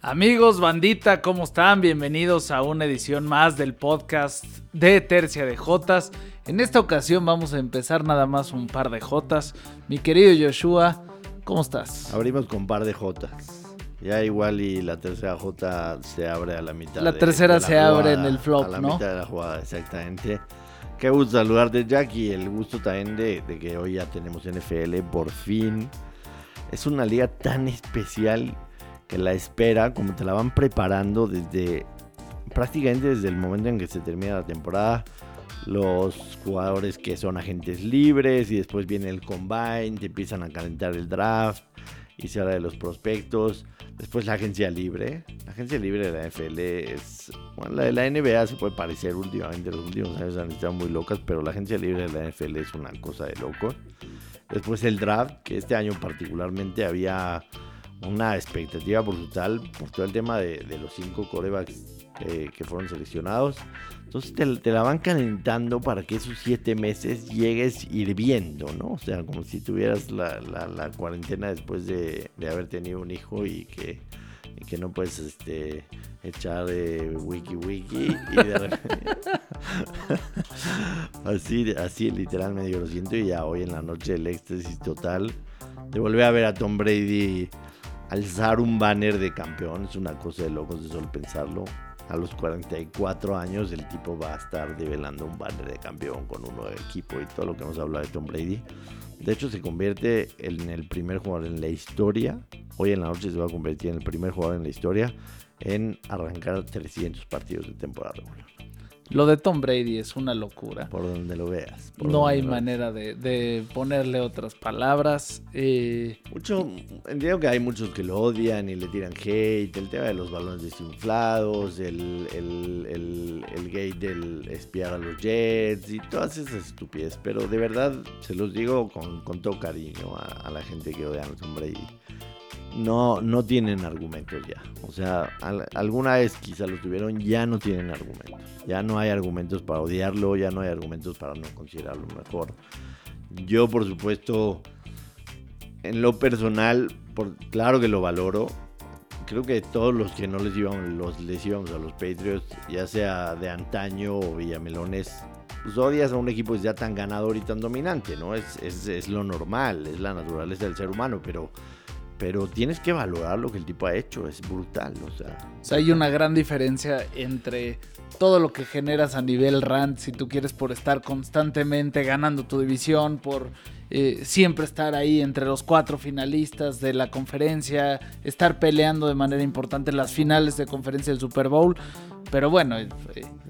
Amigos, bandita, ¿cómo están? Bienvenidos a una edición más del podcast de Tercia de Jotas. En esta ocasión vamos a empezar nada más un par de Jotas. Mi querido Joshua, ¿cómo estás? Abrimos con un par de Jotas. Ya igual y la tercera J se abre a la mitad. La tercera se abre en el flop, a la ¿no? mitad de la jugada, exactamente. Qué gusto saludarte, Jackie. El gusto también de, de que hoy ya tenemos NFL, por fin. Es una liga tan especial que la espera, como te la van preparando desde prácticamente desde el momento en que se termina la temporada. Los jugadores que son agentes libres y después viene el combine, te empiezan a calentar el draft se habla de los prospectos. Después la agencia libre. La agencia libre de la NFL es. Bueno, la de la NBA se puede parecer últimamente. Los últimos años han estado muy locas, pero la agencia libre de la NFL es una cosa de locos. Después el draft, que este año particularmente había una expectativa brutal por todo el tema de, de los cinco corebacks eh, que fueron seleccionados. Entonces te, te, la van calentando para que esos siete meses llegues hirviendo, ¿no? O sea, como si tuvieras la, la, cuarentena después de, de, haber tenido un hijo y que, que no puedes este, echar eh, wiki wiki y de así, así literalmente yo lo siento y ya hoy en la noche el éxtasis total de volver a ver a Tom Brady alzar un banner de campeón es una cosa de locos de solo pensarlo. A los 44 años el tipo va a estar develando un banner de campeón con un nuevo equipo y todo lo que hemos hablado de Tom Brady. De hecho se convierte en el primer jugador en la historia. Hoy en la noche se va a convertir en el primer jugador en la historia en arrancar 300 partidos de temporada regular. Lo de Tom Brady es una locura. Por donde lo veas. No hay manera de, de, ponerle otras palabras. Eh, Mucho, entiendo que hay muchos que lo odian y le tiran hate. El tema de los balones desinflados, el, el, el, el gate del espiar a los Jets y todas esas estupideces. Pero de verdad, se los digo con, con todo cariño a, a, la gente que odia a Tom Brady. No, no tienen argumentos ya. O sea, al, alguna vez quizá los tuvieron, ya no tienen argumentos. Ya no hay argumentos para odiarlo, ya no hay argumentos para no considerarlo mejor. Yo, por supuesto, en lo personal, claro que lo valoro. Creo que todos los que no les íbamos, los, les a los Patriots, ya sea de antaño o Villamelones, pues odias a un equipo ya tan ganador y tan dominante, ¿no? Es, es lo normal, es la naturaleza del ser humano, pero pero tienes que valorar lo que el tipo ha hecho, es brutal, o sea. O sea, hay una gran diferencia entre todo lo que generas a nivel rant, si tú quieres por estar constantemente ganando tu división, por eh, siempre estar ahí entre los cuatro finalistas de la conferencia, estar peleando de manera importante las finales de conferencia del Super Bowl. Pero bueno, eh,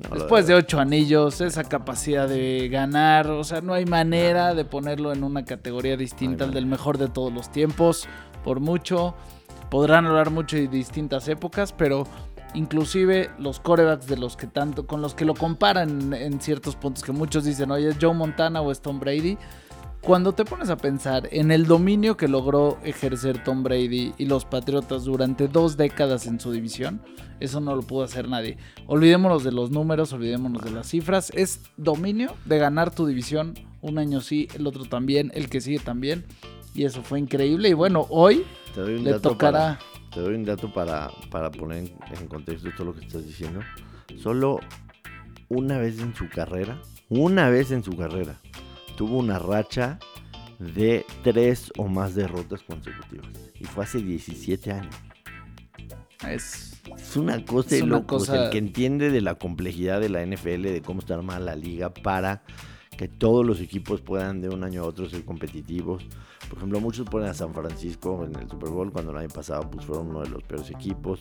no, después de ocho anillos, esa capacidad de ganar, o sea, no hay manera de ponerlo en una categoría distinta al del mejor de todos los tiempos por mucho. Podrán hablar mucho de distintas épocas, pero inclusive los corebacks de los que tanto, con los que lo comparan en ciertos puntos, que muchos dicen, oye, es Joe Montana o es Tom Brady. Cuando te pones a pensar en el dominio que logró ejercer Tom Brady y los Patriotas durante dos décadas en su división, eso no lo pudo hacer nadie. Olvidémonos de los números, olvidémonos de las cifras. Es dominio de ganar tu división un año sí, el otro también, el que sigue también. Y eso fue increíble. Y bueno, hoy te doy un le dato tocará. Para, te doy un dato para, para poner en, contexto todo lo que estás diciendo. Solo una vez en su carrera, una vez en su carrera, tuvo una racha de tres o más derrotas consecutivas. Y fue hace 17 años. Es, es una cosa es de locos. cosa- El que entiende de la complejidad de la NFL, de cómo está armada la liga para que todos los equipos puedan de un año a otro ser competitivos. Por ejemplo, muchos ponen a San Francisco en el Super Bowl cuando el año pasado pues, fueron uno de los peores equipos.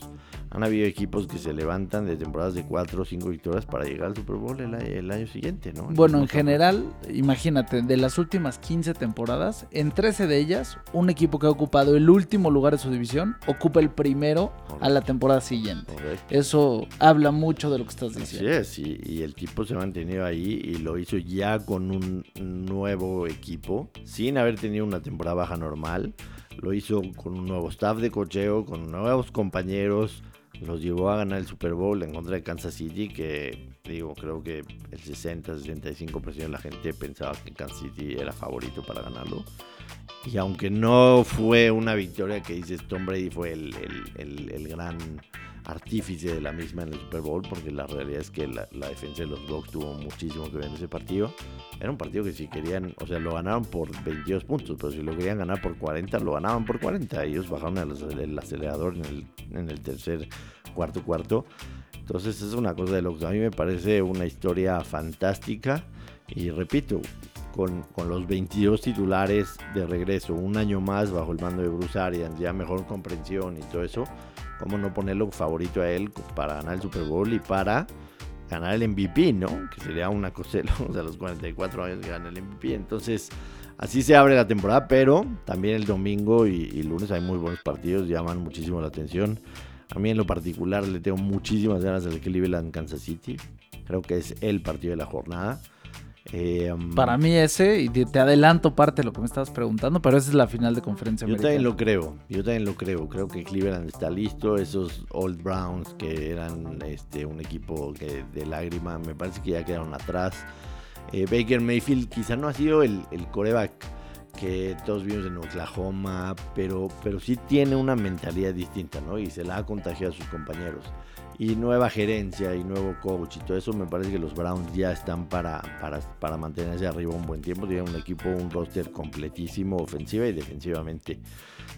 Han habido equipos que se levantan de temporadas de 4 o 5 victorias para llegar al Super Bowl el, el año siguiente, ¿no? Bueno, en general, imagínate, de las últimas 15 temporadas, en 13 de ellas, un equipo que ha ocupado el último lugar de su división ocupa el primero a la temporada siguiente. correcto. Eso habla mucho de lo que estás Así diciendo. es, y, y el tipo se ha mantenido ahí y lo hizo ya con un nuevo equipo, sin haber tenido una temporada baja normal. Lo hizo con un nuevo staff de cocheo, con nuevos compañeros. Los llevó a ganar el Super Bowl en contra de Kansas City, que Digo, creo que el 60-65% de la gente pensaba que Kansas City era favorito para ganarlo. Y aunque no fue una victoria que dices Tom Brady fue el, el, el, gran artífice de la misma en el Super Bowl, porque la realidad es que la, defensa de los Bucks tuvo muchísimo que ver en ese partido. Era un partido que si querían, o sea, lo ganaron por 22 puntos, pero si lo querían ganar por 40, lo ganaban por 40. Ellos bajaron el, acelerador en el, en el tercer, cuarto, cuarto. Entonces es una cosa de lo que a mí me parece una historia fantástica. Y repito, con, con, los 22 titulares de regreso, un año más bajo el mando de Bruce Arians, ya mejor comprensión y todo eso, ¿cómo no ponerlo favorito a él para ganar el Super Bowl y para ganar el MVP, ¿no? Que sería una cosa de los 44 años que gana el MVP. Entonces, así se abre la temporada, pero también el domingo y, lunes hay muy buenos partidos, llaman muchísimo la atención. A mí en lo particular le tengo muchísimas ganas del Cleveland Kansas City. Creo que es el partido de la jornada. Eh, um, Para mí ese, y te, adelanto parte de lo que me estabas preguntando, pero esa es la final de conferencia Yo también lo creo, yo también lo creo. Creo que Cleveland está listo. Esos Old Browns que eran este, un equipo que, de lágrima, me parece que ya quedaron atrás. Eh, Baker Mayfield quizá no ha sido el, el coreback que todos vimos en Oklahoma, pero, pero sí tiene una mentalidad distinta, ¿no? Y se la ha contagiado a sus compañeros y nueva gerencia y nuevo coach y todo eso, me parece que los Browns ya están para, para, para mantenerse arriba un buen tiempo. Tienen un equipo, un roster completísimo, ofensiva y defensivamente.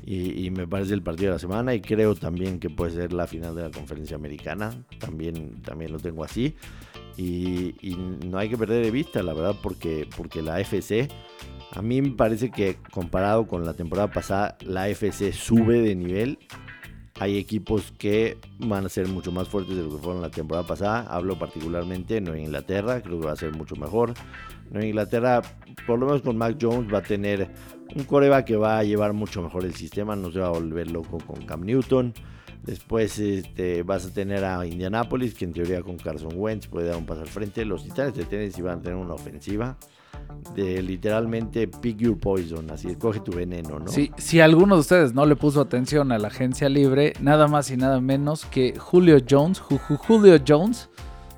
Y, me parece el partido de la semana y creo también que puede ser la final de la conferencia americana. También, también lo tengo así. Y, y no hay que perder de vista, la verdad, porque, porque la FC a mí me parece que comparado con la temporada pasada, la FC sube de nivel hay equipos que van a ser mucho más fuertes de lo que fueron la temporada pasada. Hablo particularmente de Nueva Inglaterra, creo que va a ser mucho mejor. Nueva Inglaterra, por lo menos con Mac Jones, va a tener un coreba que va a llevar mucho mejor el sistema, no se va a volver loco con Cam Newton. Después este, vas a tener a Indianapolis, que en teoría con Carson Wentz puede dar un paso al frente. Los Titanes de Tennessee van a tener una ofensiva de literalmente pick your poison, así coge tu veneno, ¿no? Sí, si alguno de ustedes no le puso atención a la agencia libre, nada más y nada menos que Julio Jones, Julio Jones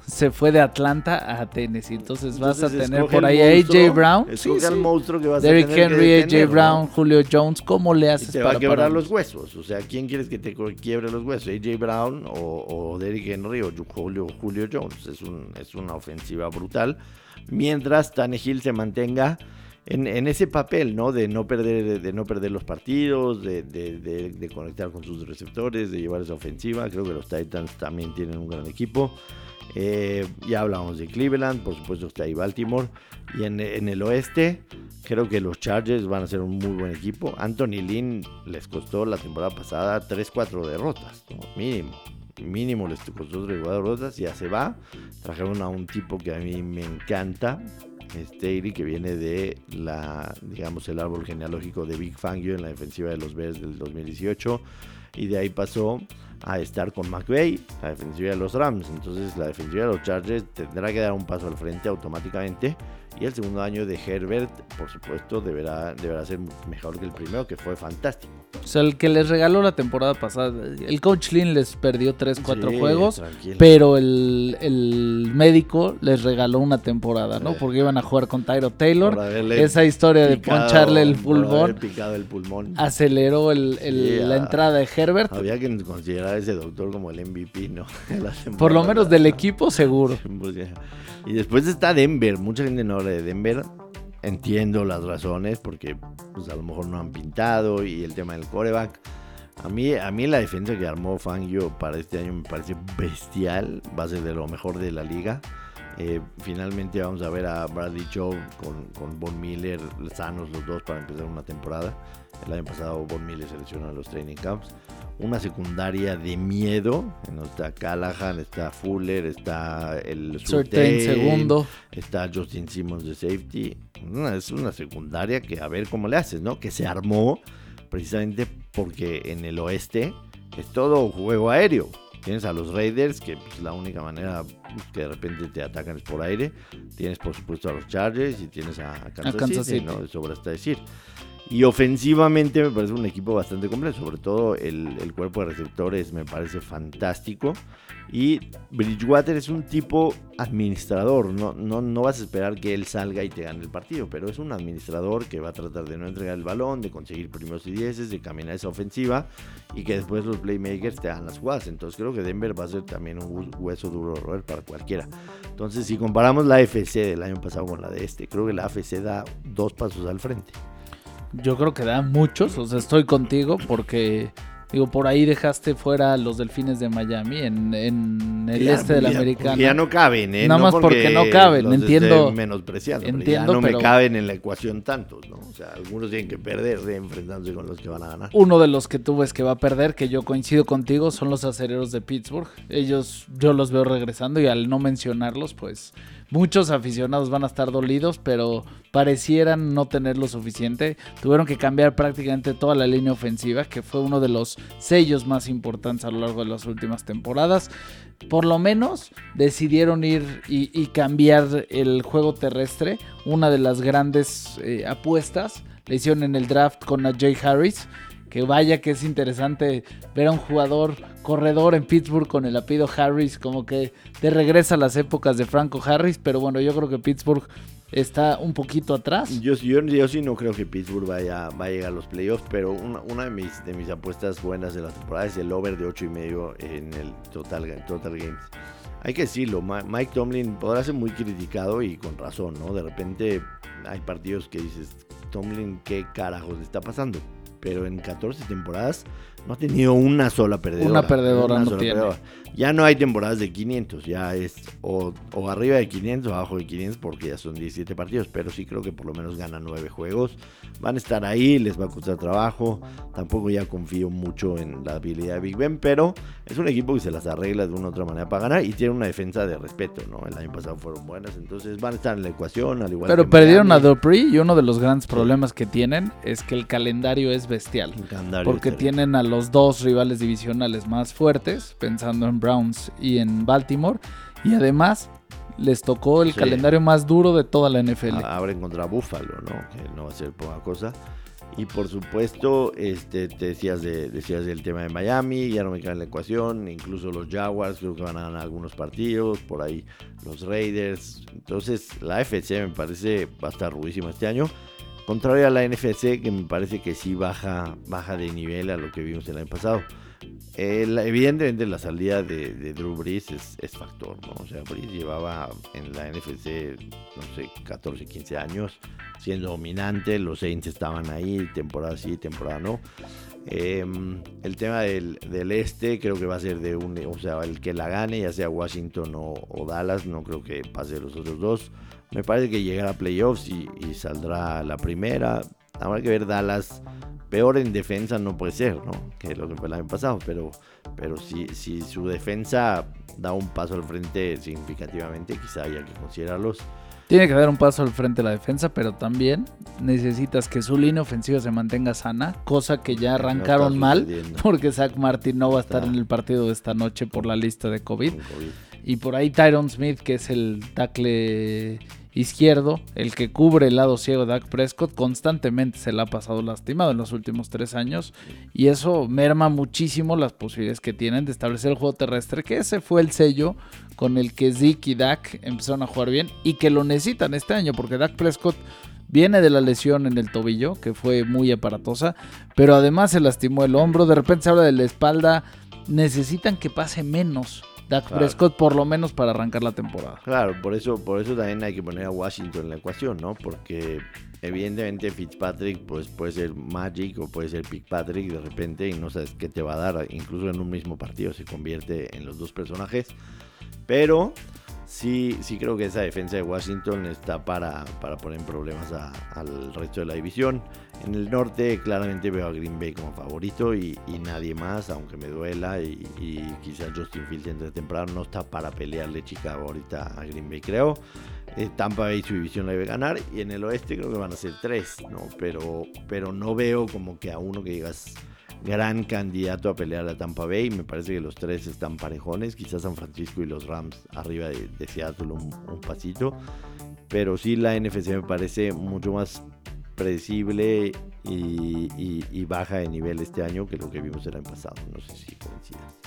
se fue de Atlanta a Tennessee. Entonces, vas a tener por ahí a AJ Brown. Sí, sí. monstruo que vas Derrick a tener Henry, AJ Brown, Julio Jones. ¿Cómo le haces y te va a quebrar los huesos. O sea, ¿quién quieres que te quiebre los huesos? AJ Brown o, o Derrick Henry o Julio, Julio Jones. Es, un, es una ofensiva brutal mientras Tannehill se mantenga en, ese papel, ¿no? De no perder, de no perder los partidos, de, conectar con sus receptores, de llevar esa ofensiva. Creo que los Titans también tienen un gran equipo. Eh, ya hablamos de Cleveland, por supuesto está ahí Baltimore. Y en, el oeste, creo que los Chargers van a ser un muy buen equipo. Anthony Lynn les costó la temporada pasada 3-4 derrotas, mínimo mínimo les costó tres derrotas, ya se va. Trajeron a un tipo que a mí me encanta, Staley, que viene de la, digamos, el árbol genealógico de Big Fangio en la defensiva de los Bears del 2018. Y de ahí pasó a estar con McVay, la defensiva de los Rams. Entonces la defensiva de los Chargers tendrá que dar un paso al frente automáticamente. Y el segundo año de Herbert, por supuesto, deberá, deberá ser mejor que el primero, que fue fantástico. O sea, el que les regaló la temporada pasada, el coach Lin les perdió 3, 4 juegos, pero el, médico les regaló una temporada, ¿no? Porque iban a jugar con Tyro Taylor. Esa historia de poncharle el pulmón, el pulmón. aceleró la entrada de Herbert. Había que considerar a ese doctor como el MVP, ¿no? Por lo menos del equipo, seguro. Pues y después está Denver, mucha gente no de Denver entiendo las razones porque pues a lo mejor no han pintado y el tema del coreback. A mí, a mí la defensa que armó Fangio para este año me parece bestial, va a ser de lo mejor de la liga. Eh, finalmente vamos a ver a Bradley Chow con, con Von Miller sanos los dos para empezar una temporada. El año pasado Von Miller seleccionó a los training camps una secundaria de miedo. Está Callahan, está Fuller, está el Surtain segundo. Está Justin Simmons de safety. es una secundaria que a ver cómo le haces, ¿no? Que se armó precisamente porque en el oeste es todo juego aéreo. Tienes a los Raiders, que pues, la única manera que de repente te atacan es por aire. Tienes, por supuesto, a los Chargers y tienes a, Kansas, City, ¿no? De sobra hasta decir. Y ofensivamente me parece un equipo bastante completo, sobre todo el, el, cuerpo de receptores me parece fantástico. Y Bridgewater es un tipo administrador, no, no, no vas a esperar que él salga y te gane el partido, pero es un administrador que va a tratar de no entregar el balón, de conseguir primeros y dieces, de caminar esa ofensiva y que después los playmakers te hagan las jugadas. Entonces creo que Denver va a ser también un hueso duro roer para cualquiera. Entonces si comparamos la AFC del año pasado con la de este, creo que la AFC da dos pasos al frente. Yo creo que da muchos, o sea, estoy contigo porque Digo, por ahí dejaste fuera los delfines de Miami en, el este del americano. Ya no caben, ¿eh? Nada más porque, no caben, entiendo. Menospreciando, entiendo, ya no me caben en la ecuación tantos, ¿no? O sea, algunos tienen que perder enfrentándose con los que van a ganar. Uno de los que tú ves que va a perder, que yo coincido contigo, son los acereros de Pittsburgh. Ellos, yo los veo regresando y al no mencionarlos, pues Muchos aficionados van a estar dolidos, pero parecieran no tener lo suficiente. Tuvieron que cambiar prácticamente toda la línea ofensiva, que fue uno de los sellos más importantes a lo largo de las últimas temporadas. Por lo menos decidieron ir y, cambiar el juego terrestre. Una de las grandes eh, apuestas le hicieron en el draft con Jay Harris que vaya que es interesante ver a un jugador corredor en Pittsburgh con el apellido Harris, como que te regresa a las épocas de Franco Harris, pero bueno, yo creo que Pittsburgh está un poquito atrás. Yo, yo, sí no creo que Pittsburgh vaya, a llegar a los playoffs, pero una, de, mis, de mis apuestas buenas de la temporada es el over de 8 y medio en el total, total Games. Hay que decirlo, Mike Tomlin podrá ser muy criticado y con razón, ¿no? De repente hay partidos que dices, Tomlin, ¿qué carajos le está pasando? Pero en 14 temporadas no ha tenido una sola perdedora. Una perdedora no tiene. Ya no hay temporadas de 500, ya es o, arriba de 500 o abajo de 500 porque ya son 17 partidos, pero sí creo que por lo menos ganan 9 juegos. Van a estar ahí, les va a costar trabajo. Tampoco ya confío mucho en la habilidad de Big Ben, pero es un equipo que se las arregla de una u otra manera para ganar y tiene una defensa de respeto, ¿no? El año pasado fueron buenas, entonces van a estar en la ecuación al igual Pero perdieron a Dupree y uno de los grandes problemas que tienen es que el calendario es bestial. porque tienen a los dos rivales divisionales más fuertes, pensando en Browns y en Baltimore. Y además les tocó el calendario más duro de toda la NFL. Abren contra Buffalo, ¿no? Que no va a ser poca cosa. Y por supuesto, este, te decías, de, decías del tema de Miami, ya no me cae en la ecuación, incluso los Jaguars creo que van a ganar algunos partidos, por ahí los Raiders. Entonces la FC me parece va a estar rudísima este año. Contrario a la NFC, que me parece que sí baja, baja de nivel a lo que vimos el año pasado. evidentemente la salida de, Drew Brees es, factor, ¿no? O sea, Brees llevaba en la NFC, no sé, 14, 15 años siendo dominante, los Saints estaban ahí, temporada sí, temporada no. Em, el tema del, este creo que va a ser de un, o sea, el que la gane, ya sea Washington o, o Dallas, no creo que pase los otros dos. Me parece que llegará a playoffs y, saldrá la primera. Habrá que ver Dallas. Peor en defensa no puede ser, ¿no? Que lo que fue el año pasado. Pero, pero si, si su defensa da un paso al frente significativamente, quizá haya que considerarlos. Tiene que dar un paso al frente la defensa, pero también necesitas que su línea ofensiva se mantenga sana, cosa que ya arrancaron mal, porque Zach Martin no va a estar en el partido de esta noche por la lista de COVID. Y por ahí Tyron Smith, que es el tackle izquierdo, el que cubre el lado ciego de Dak Prescott, constantemente se le ha pasado lastimado en los últimos tres años. Y eso merma muchísimo las posibilidades que tienen de establecer el juego terrestre, que ese fue el sello con el que Zeke y Dak empezaron a jugar bien y que lo necesitan este año, porque Dak Prescott viene de la lesión en el tobillo, que fue muy aparatosa, pero además se lastimó el hombro, de repente se habla de la espalda, necesitan que pase menos Dak Prescott por lo menos para arrancar la temporada. Claro, por eso, por eso también hay que poner a Washington en la ecuación, ¿no? Porque evidentemente Fitzpatrick pues puede ser Magic o puede ser Patrick de repente y no sabes qué te va a dar, incluso en un mismo partido se convierte en los dos personajes. Pero sí, sí creo que esa defensa de Washington está para, para poner problemas al resto de la división. En el norte claramente veo a Green Bay como favorito y, nadie más, aunque me duela y, quizás Justin Fields entre temprano no está para pelearle Chicago ahorita a Green Bay creo. Eh, Tampa Bay su división la debe ganar y en el oeste creo que van a ser tres, ¿no? Pero, pero no veo como que a uno que digas gran candidato a pelear a Tampa Bay. Me parece que los tres están parejones. Quizás San Francisco y los Rams arriba de, Seattle un, un, pasito. Pero sí la NFC me parece mucho más predecible y, y- y baja de nivel este año que lo que vimos el año pasado. No sé si coincidas.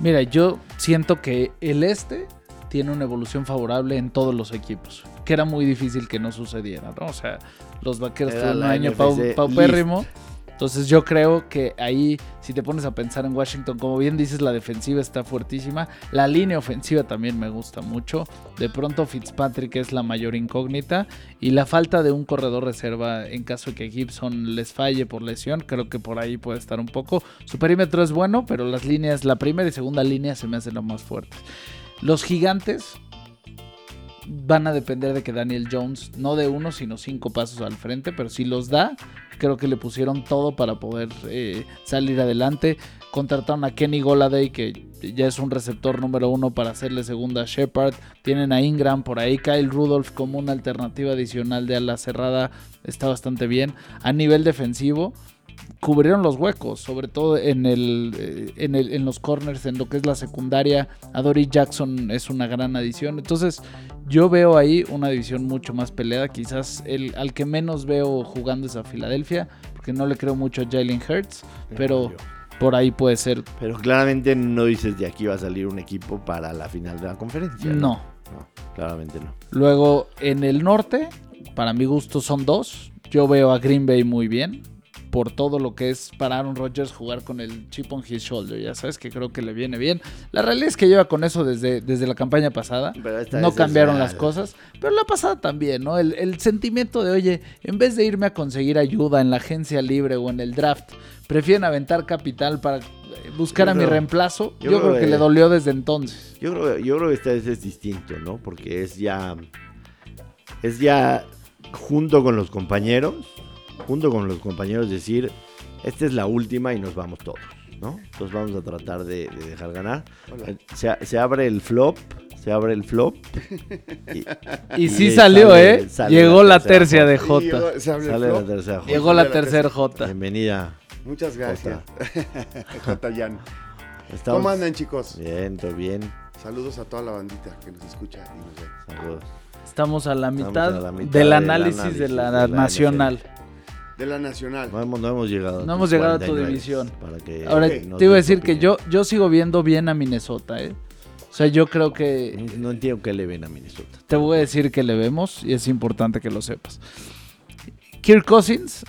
Mira, yo siento que el este tiene una evolución favorable en todos los equipos, que era muy difícil que no sucediera, ¿no? O sea, los vaqueros tuvieron un año pau- paupérrimo. Entonces yo creo que ahí, si te pones a pensar en Washington, como bien dices, la defensiva está fuertísima. La línea ofensiva también me gusta mucho. De pronto Fitzpatrick es la mayor incógnita. Y la falta de un corredor reserva en caso de que Gibson les falle por lesión, creo que por ahí puede estar un poco. Su perímetro es bueno, pero las líneas, la primera y segunda línea se me hacen las más fuertes. Los gigantes van a depender de que Daniel Jones, no de uno, sino cinco pasos al frente, pero si los da, creo que le pusieron todo para poder eh, salir adelante. Contrataron a Kenny Goladay, que ya es un receptor número uno para hacerle segunda a Shepard. Tienen a Ingram por ahí. Kyle Rudolph como una alternativa adicional de ala cerrada está bastante bien. A nivel defensivo, cubrieron los huecos, sobre todo en, el, eh, en, el, en los corners, en lo que es la secundaria. Adori Jackson es una gran adición. Entonces, yo veo ahí una división mucho más peleada. Quizás el, al que menos veo jugando es a Filadelfia, porque no le creo mucho a Jalen Hurts, pero por ahí puede ser. Pero claramente no dices de aquí va a salir un equipo para la final de la conferencia. No. No, claramente no. Luego, en el norte, para mi gusto son dos. Yo veo a Green Bay muy bien. Por todo lo que es para Aaron Rodgers jugar con el chip on his shoulder. Ya sabes que creo que le viene bien. La realidad es que lleva con eso desde, desde la campaña pasada. No cambiaron las cosas. Pero la pasada también, ¿no? El, el sentimiento de, oye, en vez de irme a conseguir ayuda en la agencia libre o en el draft, prefieren aventar capital para eh, buscar Yo a mi reemplazo. yo Yo, creo creo que que- le dolió desde entonces. Yo creo, yo creo que esta vez es distinto, ¿no? Porque es ya. Es ya junto con los compañeros. Junto con los compañeros decir. Esta es la última y nos vamos todos, ¿no? Entonces vamos a tratar de, de dejar ganar. Hola. Se, se abre el flop. Se abre el flop. Y, Y sí Y sale- ¿eh? sale Llegó la la tercia de llegó- sale la tercera J. Llegó la tercera. J. Bienvenida. Muchas gracias. Jota Jan. Estamos- ¿Cómo andan, chicos? Bien, todo bien. Saludos a toda la bandita que nos escucha y nos ve. Saludos. Estamos a la Estamos mitad, a la mitad del del análisis, análisis de la, de la nacional. De la Nacional. No hemos, no hemos llegado. No hemos llegado a tu 49, división. Para que Ahora, te iba a decir que yo, yo sigo viendo bien a Minnesota, ¿eh? O sea, yo creo que No entiendo qué le ven a Minnesota. te voy a decir que le vemos y es importante que lo sepas. Kirk Cousins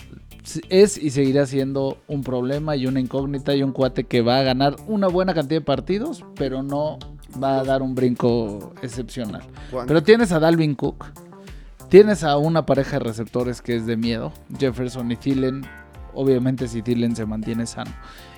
es y seguirá siendo un problema y una incógnita y un cuate que va a ganar una buena cantidad de partidos, pero no va a dar un brinco excepcional. Pero tienes a Dalvin Cook. Tienes a una pareja de receptores que es de miedo. Jefferson y Thielen. Obviamente si Thielen se mantiene sano.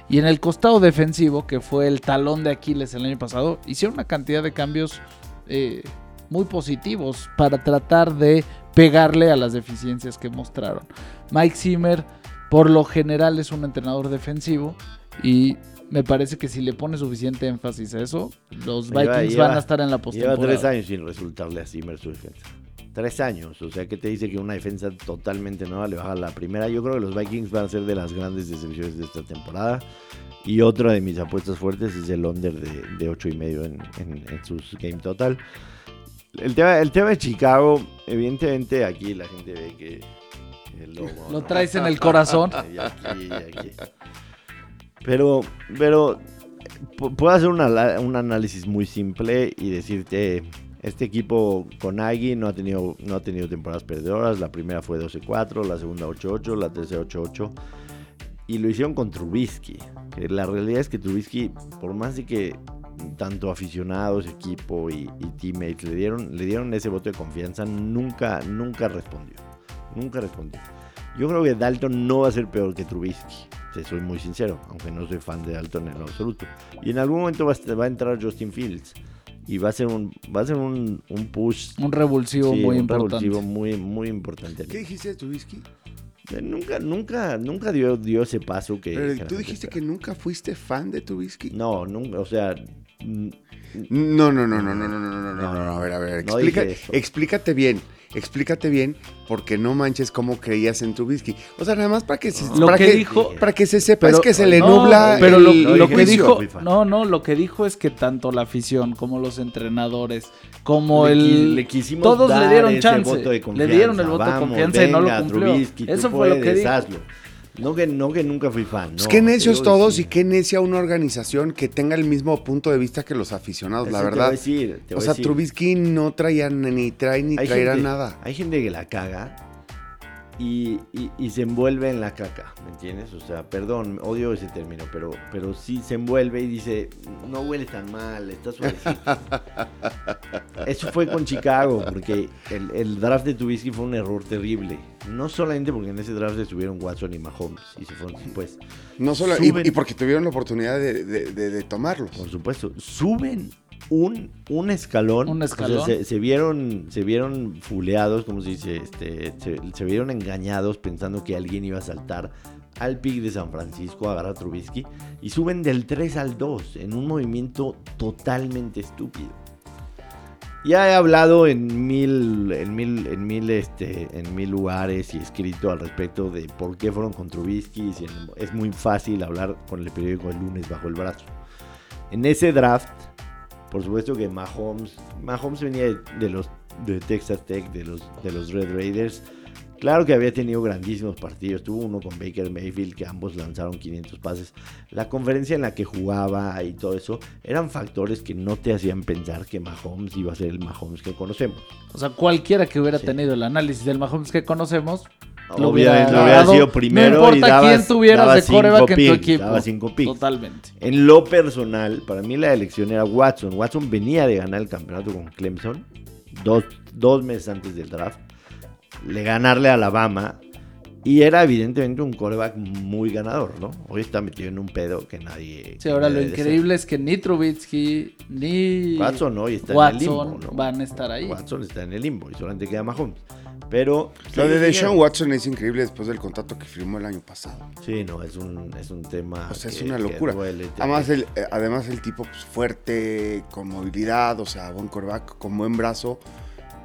Y en el costado defensivo, que fue el talón de Aquiles el año pasado, hicieron una cantidad de cambios eh, muy positivos para tratar de pegarle a las deficiencias que mostraron. Mike Zimmer, por lo general, es un entrenador defensivo y me parece que si le pone suficiente énfasis a eso, los Lleva- Vikings lleva- van a estar en la Lleva postemporada. tres años sin resultarle a Zimmer su defensa. Tres años. O sea, que te dice que una defensa totalmente nueva le baja la primera. Yo creo que los Vikings van a ser de las grandes decepciones de esta temporada. Y otra de mis apuestas fuertes es el under de, de ocho y medio en, en- en sus game total. El tema, el tema de Chicago, evidentemente aquí la gente ve que Lo ¿no? traes en el corazón. Y aquí, y aquí. Pero, pero pu- puedo hacer una un análisis muy simple y decirte, este equipo con Agui no ha tenido, no ha tenido temporadas perdedoras. La primera fue 12-4, la segunda 8-8, la tercera 8-8. Y lo hicieron con Trubisky. Que la realidad es que Trubisky, por más de que tanto aficionados, equipo y, y teammates le dieron, le dieron ese voto de confianza, nunca, nunca respondió. Nunca respondió. Yo creo que Dalton no va a ser peor que Trubisky. Te soy muy sincero, aunque no soy fan de Dalton en lo absoluto. Y en algún momento va a, va a entrar Justin Fields. Y va a ser un, va a ser un, un push Un revulsivo sí, muy un importante. revulsivo muy, muy importante. ¿Qué dijiste de tu whisky? Eh, Nunca, nunca, nunca dio, dio ese paso que. Pero tú dijiste que nunca fuiste fan de tu whisky. No, nunca, o sea. mm, No, no, no, no, no, no, no, no, no, no, no, a ver, a ver, No explica- dije eso. explícate bien. Explícate bien, porque no manches cómo creías en Trubisky. O sea, nada más para que se, Lo para que que, dijo- para que se sepa Pero- es que se le no, nubla pero lo, el- lo que dijo no no lo que dijo es que tanto la afición como los entrenadores como Le el le quisimos todos le dieron chance voto de le dieron el voto de confianza y no lo cumplió. Trubisky, eso fue lo que dijo. hazlo. No que, no que nunca fui fan. Pues no, qué necios todos y qué necia una organización que tenga el mismo punto de vista que los aficionados, Eso la te voy a verdad. decir, te O voy sea, decir. Trubisky no traía ni trae ni Hay traerá gente- nada. Hay gente que la caga y, y- y se envuelve en la caca, ¿me entiendes? O sea, perdón, odio ese término, pero, pero sí se envuelve y dice, no huele tan mal, está suavecito. Eso fue con Chicago, porque el, el draft de Trubisky fue un error terrible. No solamente porque en ese draft estuvieron Watson y Mahomes y se fueron después. No solo, y, Suben. y porque tuvieron la oportunidad de, de- de- de tomarlos. Por supuesto, suben un, un escalón. Un O escalón. sea, se, se vieron, se vieron fuleados, como se dice, este, se, se vieron engañados pensando que alguien iba a saltar al pick de San Francisco a agarrar a Trubisky y suben del 3 al 2 en un movimiento totalmente estúpido. Ya he hablado en mil, en mil, en mil, este, en mil lugares y escrito al respecto de por qué fueron con Trubisky. es muy fácil hablar con el periódico el lunes bajo el brazo. En ese draft, por supuesto que Mahomes, Mahomes venía de, de los de Texas Tech, de los, de los Red Raiders. Claro que había tenido grandísimos partidos. Tuvo uno con Baker Mayfield, que ambos lanzaron 500 pases. La conferencia en la que jugaba y todo eso eran factores que no te hacían pensar que Mahomes iba a ser el Mahomes que conocemos. o sea cualquiera que hubiera Sí. tenido el análisis del Mahomes que conocemos Obviamente hubiera lo hubiera sido primero no importa y dabas, quién tuvieras de coreback en tu equipo dabas cinco picks. totalmente En lo personal, para mí la elección era Watson. Watson venía de ganar el campeonato con Clemson dos, dos meses antes del draft. Le ganarle a Alabama. Y era evidentemente un coreback muy ganador, ¿no? Hoy está metido en un pedo que nadie... Sí, ahora lo increíble es que ni Trubisky ni Watson hoy está en el Watson limbo, ¿no? van a estar ahí. Watson está en el limbo y solamente queda Mahomes. Pero... Lo de Deshaun Watson es increíble después del contrato que firmó el año pasado. Sí, no, es un, es un tema... O sea, es que- una que locura. duele. Además el, eh, además el tipo pues, fuerte, con movilidad, o sea, buen coreback, con buen brazo.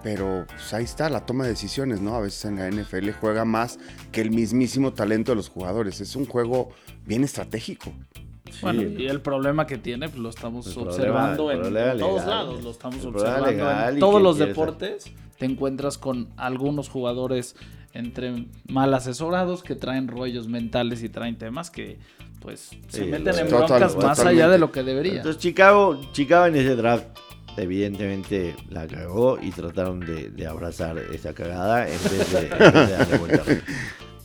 Pero pues, ahí está la toma de decisiones, ¿no? A veces en la NFL juega más que el mismísimo talento de los jugadores. Es un juego bien estratégico. Sí, Bueno, no. y el problema que tiene, pues lo estamos El observando en, problema en todos legal. lados, lo estamos observando legal en todos los quieres- deportes. Te encuentras con algunos jugadores entre mal asesorados que traen rollos mentales y traen temas que pues se meten en total- broncas más totalmente. allá de lo que debería. Entonces Chicago, Chicago en ese draft evidentemente la cagó y trataron de, de abrazar esa cagada en vez de, en vez de darle vuelta.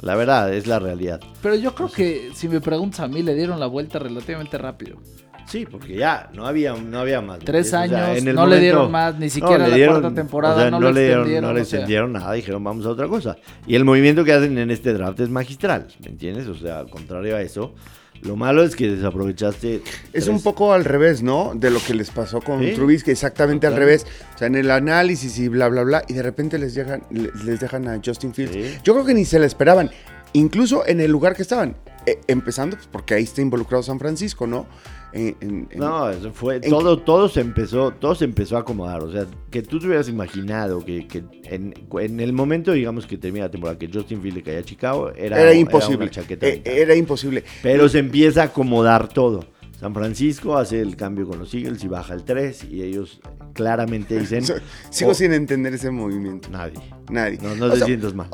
La verdad, es la realidad. Pero yo creo que si me preguntas a mí, le dieron la vuelta relativamente rápido. Sí, porque ya no había, no había más. Tres O sea, años, en el no le momento- dieron más, ni siquiera le la dieron- cuarta temporada, o sea, no, no le le dieron, extendieron. no le o sea, extendieron nada, dijeron vamos a otra cosa. Y el movimiento que hacen en este draft es magistral, ¿me entiendes? O sea, contrario a eso, lo malo es que desaprovechaste. Es tres- un poco al revés, ¿no? De lo que les pasó con Sí. Trubisky, exactamente al revés. O sea, en el análisis y bla, bla, bla, y de repente les, llegan, les les dejan a Justin Fields. Sí. Yo creo que ni se la esperaban, incluso en el lugar que estaban. Eh, empezando, pues, porque ahí está involucrado San Francisco, ¿no? En- en- No, eso fue todo, todo se empezó, todo se empezó a acomodar. O sea, que tú te hubieras imaginado que, que en, en el momento, digamos, que termina la temporada, que Justin Field le caía a Chicago, era, era imposible. una chaqueta Eh, era imposible. Pero se empieza a acomodar todo. San Francisco hace el cambio con los Eagles y baja el 3 y ellos claramente dicen Sigo Oh. sin entender ese movimiento. nadie. Nadie. No, no te sea, sientas mal.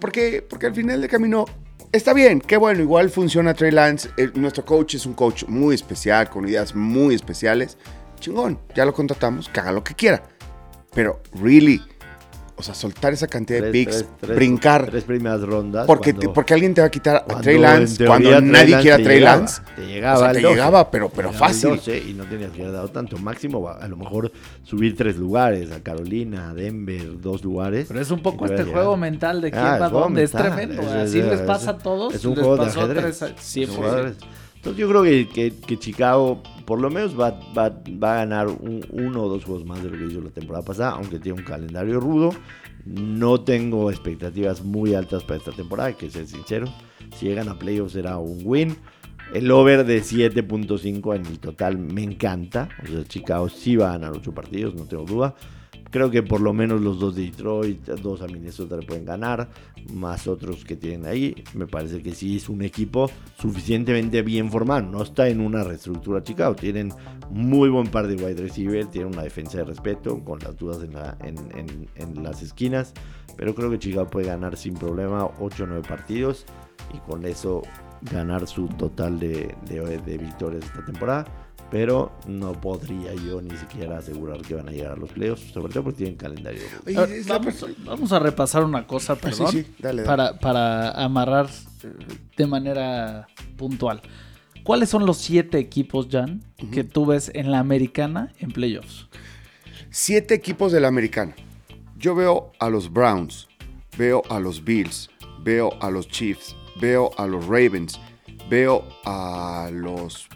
Porque, porque al final del camino está bien, qué bueno, igual funciona Trey Lance. eh, nuestro coach es un coach muy especial, con ideas muy especiales. Chingón, ya lo contratamos, que haga lo que quiera. Pero, really, o sea, soltar esa cantidad de picks, tres- tres- brincar, Tres primeras rondas. porque, cuando- te- porque alguien te va a quitar a Trey Lance teoría cuando Trey nadie Lance quiere a te Trey llegaba, Lance. Te llegaba, O sea, al te 12. llegaba, pero, pero Llegaba fácil. 12 y no tenías que haber dado tanto. Máximo, a lo mejor subir tres lugares, a Carolina, a Denver, dos lugares. Pero es un poco este juego llegado. mental de quién Ah, va dónde. Es tremendo. Es- Así es- les es- pasa a todos. Es un les juego de pasó a ajedrez. tres siempre. de. Entonces yo creo que, que- que Chicago por lo menos va, va- va a ganar un- uno o dos juegos más de lo que hizo la temporada pasada, aunque tiene un calendario rudo. No tengo expectativas muy altas para esta temporada, que ser sincero. Si llegan a playoffs será un win. El over de 7.5 en el total me encanta. O sea, Chicago sí va a ganar 8 partidos, no tengo duda. Creo que por lo menos los dos de Detroit, dos a Minnesota le pueden ganar, más otros que tienen ahí. Me parece que sí es un equipo suficientemente bien formado. No está en una reestructura Chicago. Tienen muy buen par de wide receiver, tienen una defensa de respeto, con las dudas en, la- en- en- en las esquinas. Pero creo que Chicago puede ganar sin problema 8 o 9 partidos y con eso ganar su total de, de- de victorias esta temporada. Pero no podría yo ni siquiera asegurar que van a llegar a los playoffs, sobre todo porque tienen calendario. Oye, A ver, es la vamos, a repasar una cosa, Ah, sí, perdón. sí, dale, dale. Para, para amarrar eh, de manera puntual. ¿Cuáles son los siete equipos, Jan, que tú ves en la americana en playoffs? Siete equipos de la americana. Yo veo a los Browns, veo a los Bills, veo a los Chiefs, veo a los Ravens, veo a los...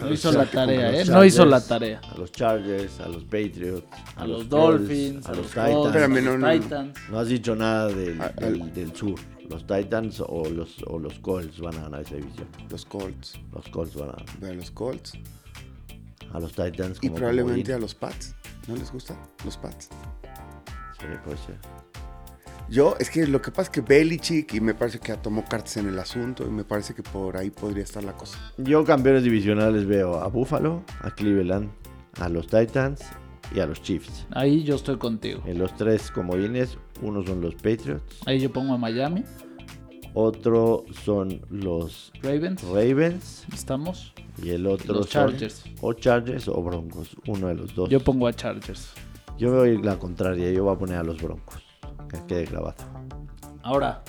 No hizo la tarea, ¿eh? No hizo la tarea. A los Chargers, a los Patriots, a, los, Dolphins, a, los, Titans. Espérame, no, no, Titans. no, has dicho nada del, ah, del, sur. Los Titans o los, o los Colts van a ganar esa división. Los Colts. Los Colts van a ganar. Bueno, los Colts. A los Titans. Y probablemente a los Pats. ¿No les gusta? Los Pats. Sí, puede ser. Yo, es que lo que pasa es que Belichick y me parece que tomó cartas en el asunto y me parece que por ahí podría estar la cosa. Yo campeones divisionales veo a Buffalo, a Cleveland, a los Titans y a los Chiefs. Ahí yo estoy contigo. En los tres comodines, uno son los Patriots, Ahí yo pongo a Miami, otro son los Ravens. Ravens Estamos. y el otro Los son Chargers. o Chargers o Broncos, uno de los dos. Yo pongo a Chargers. Yo voy a ir la contraria, yo voy a poner a los Broncos. Que quede grabado. Ahora,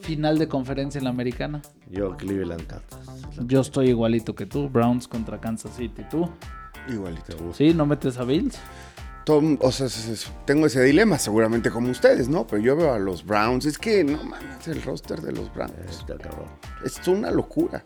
final de conferencia en la americana. Yo Cleveland Kansas. Yo estoy igualito que tú. Browns contra Kansas City. ¿Tú? Igualito. ¿Sí? ¿No metes a Bills? Tom- o sea, tengo ese dilema, seguramente como ustedes, ¿no? Pero yo veo a los Browns. Es que, no mames, el roster de los Browns. Está cabrón. Es una locura.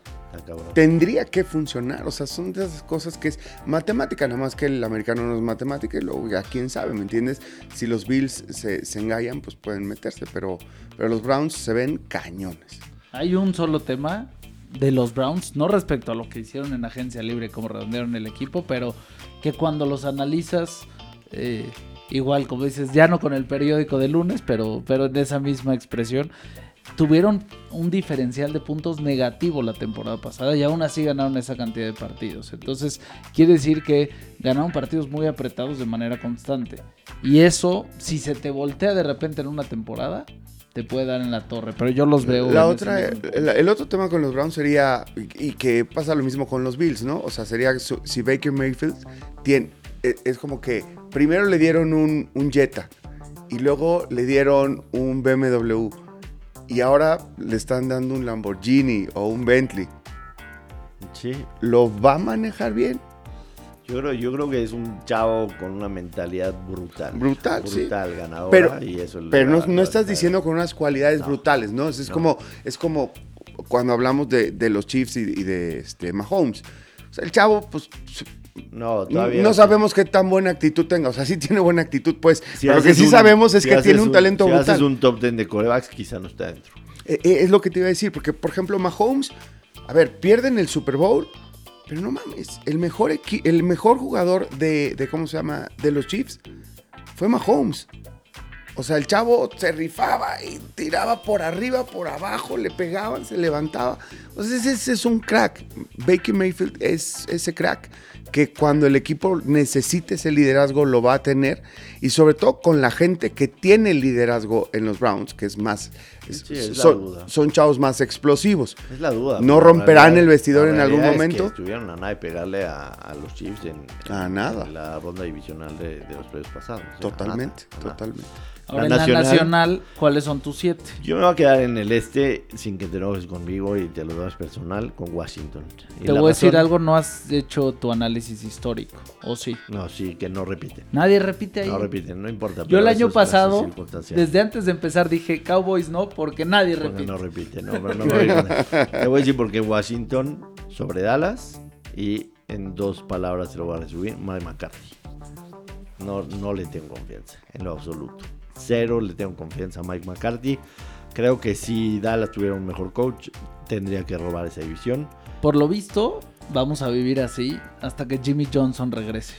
Tendría que funcionar. O sea, son de esas cosas que es matemática, nada más que el americano no es matemática y luego ya quién sabe, ¿me entiendes? Si los Bills se, se engallan, pues pueden meterse, pero, pero los Browns se ven cañones. Hay un solo tema de los Browns, no respecto a lo que hicieron en agencia libre, como redondearon el equipo, pero que cuando los analizas, eh, igual como dices, ya no con el periódico de lunes, pero, pero en esa misma expresión, tuvieron un diferencial de puntos negativo la temporada pasada y aún así ganaron esa cantidad de partidos. Entonces, quiere decir que ganaron partidos muy apretados de manera constante. Y eso, si se te voltea de repente en una temporada, te puede dar en la torre. Pero yo los veo. La otra, el, el otro tema con los Browns sería, y, que pasa lo mismo con los Bills, ¿no? O sea, sería si Baker Mayfield tiene, es como que primero le dieron un, un Jetta y luego le dieron un BMW y ahora le están dando un Lamborghini o un Bentley. Sí, ¿Lo va a manejar bien? yo creo, yo creo que es un chavo con una mentalidad brutal. Brutal, sí. Brutal, ganadora. Pero- y eso le Pero no, estás diciendo con unas cualidades No. brutales, ¿no? Es, es No. como, es como cuando hablamos de, de los Chiefs y, y de este, Mahomes. O sea, el chavo, pues, No, todavía no sabemos qué tan buena actitud tenga. O sea, sí tiene buena actitud, pues. Si pero lo que sí un- sabemos es si que tiene un talento si brutal. haces un top 10 de corebacks, quizá no está dentro. Eh, eh, es lo que te iba a decir, porque, por ejemplo, Mahomes, a ver, pierden el Super Bowl, pero no mames, el mejor, el mejor jugador de, de, ¿cómo se llama?, de los Chiefs fue Mahomes. O sea, el chavo se rifaba y tiraba por arriba, por abajo, le pegaban, se levantaba. Sea, ese, ese es un crack. Baker Mayfield es ese crack que cuando el equipo necesite ese liderazgo lo va a tener. Y sobre todo con la gente que tiene el liderazgo en los Browns, que es más... es- Sí, es la son, duda. son chavos más explosivos. Es la duda. ¿No romperán realidad- el vestidor la en algún realidad es momento? que estuvieron a nada de pegarle a, a los Chiefs en, A en- nada. en la ronda divisional de, de los playoffs pasados. O sea, a Totalmente, nada, a nada. totalmente. Ahora, La en la nacional- nacional, ¿cuáles son tus siete? Yo me voy a quedar en el este sin que te enojes conmigo y te lo personal con Washington. Y Te voy a decir algo, no has hecho tu análisis histórico, ¿o sí? No, sí, que no repiten. Nadie repite ahí. No repiten, no importa. Yo el año pasado, desde antes de empezar, dije Cowboys no, porque nadie Porque repite. no repite, no, no voy con- Te voy a decir porque Washington sobre Dallas y en dos palabras se lo voy a resumir, Mike McCarthy. No, no le tengo confianza, en lo absoluto. Cero le tengo confianza a Mike McCarthy. Creo que si Dallas tuviera un mejor coach, tendría que robar esa división. Por lo visto, vamos a vivir así hasta que Jimmy Johnson regrese.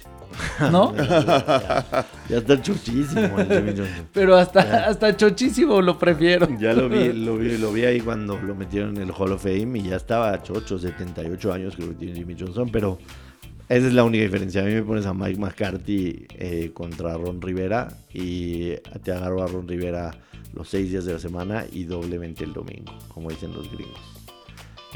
¿No? ya, ya está chochísimo el Jimmy Johnson. Pero hasta, hasta chochísimo lo prefiero. Ya lo vi, lo vi, lo vi ahí cuando lo metieron en el Hall of Fame y ya estaba chocho, 78 años creo que tiene Jimmy Johnson, pero esa es la única diferencia. A mí me pones a Mike McCarthy eh, contra Ron Rivera y te agarro a Ron Rivera los seis días de la semana y doblemente el domingo, como dicen los gringos.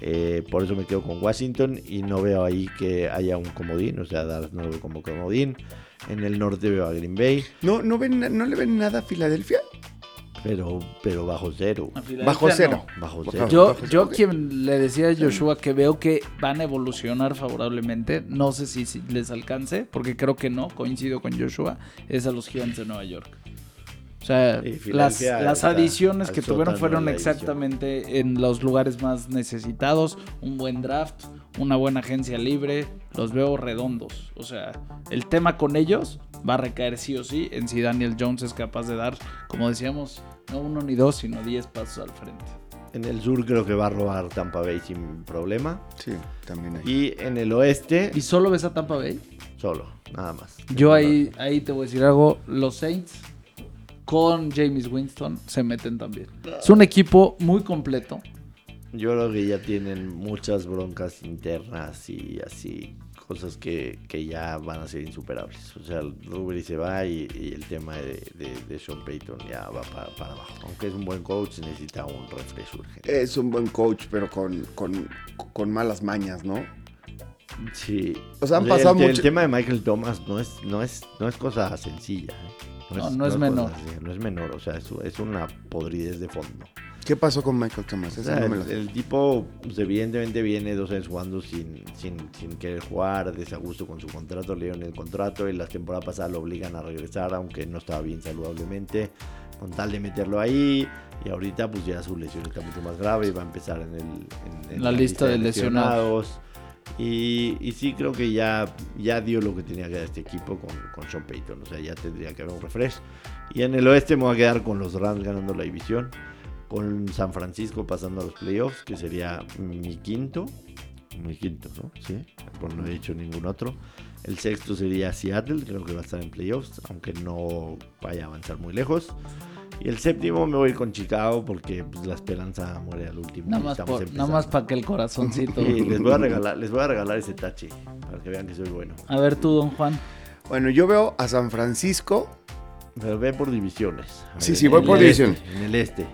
Eh, por eso me quedo con Washington y no veo ahí que haya un comodín, o sea, Dallas no lo veo como comodín. En el norte veo a Green Bay, ¿No, no, ven, ¿No le ven nada a Filadelfia? pero, pero bajo cero. Bajo cero. Bajo Bajo- cero. Yo, Bajo- yo ok. quien le decía a Joshua que veo que van a evolucionar favorablemente, no sé si, si les alcance, porque creo que no, coincido con Joshua, es a los Giants de Nueva York. O sea, las, adiciones al que tuvieron fueron exactamente en los lugares más necesitados, un buen draft, una buena agencia libre, los veo redondos. O sea, el tema con ellos va a recaer sí o sí en si Daniel Jones es capaz de dar, como decíamos, no uno ni dos, sino diez pasos al frente. En el sur creo que va a robar Tampa Bay sin problema. Sí, también hay. Y en el oeste, ¿Y solo ves a Tampa Bay? solo, nada más. Yo ahí, ahí te voy a decir algo. Los Saints con James Winston se meten también. Es un equipo muy completo. Yo creo que ya tienen muchas broncas internas y así, cosas que, que ya van a ser insuperables. O sea, Rubery se va y, y el tema de, de- de Sean Payton ya va para, para abajo. Aunque es un buen coach, necesita un refresco urgente. Es un buen coach, pero con, con, con malas mañas, ¿no? Sí. O sea, han el, pasado el mucho- tema de Michael Thomas no es, no es, no es cosa sencilla. ¿eh? No, no es menor. no es menor, o sea, es, es una podridez de fondo. ¿Qué pasó con Michael Thomas? O Esa sea, no me la el, tipo pues, evidentemente viene dos años jugando sin, sin, sin querer jugar, desagusto con su contrato, le dieron el contrato y la temporada pasada lo obligan a regresar, aunque no estaba bien saludablemente, con tal de meterlo ahí. Y ahorita pues ya su lesión está mucho más grave y va a empezar en, el, en- en La lista de lesionados. Y, sí creo que ya, ya dio lo que tenía que dar este equipo con, con Sean Payton. O sea, ya tendría que haber un refresh. Y en el oeste me voy a quedar con los Rams ganando la división. Con San Francisco pasando a los playoffs, que sería mi quinto. Mi quinto, ¿no? Sí, pues no he dicho ningún otro. El sexto sería Seattle, creo que va a estar en playoffs, aunque no vaya a avanzar muy lejos. Y el séptimo me voy a ir con Chicago porque pues, la esperanza muere al último. Nada más, por- nada más para que el corazoncito. Y les voy a regalar, les voy a regalar ese tache para que vean que soy bueno. A ver tú, don Juan. Bueno, yo veo a San Francisco. Pero ve por divisiones. Sí, sí, voy por este, divisiones. En el este.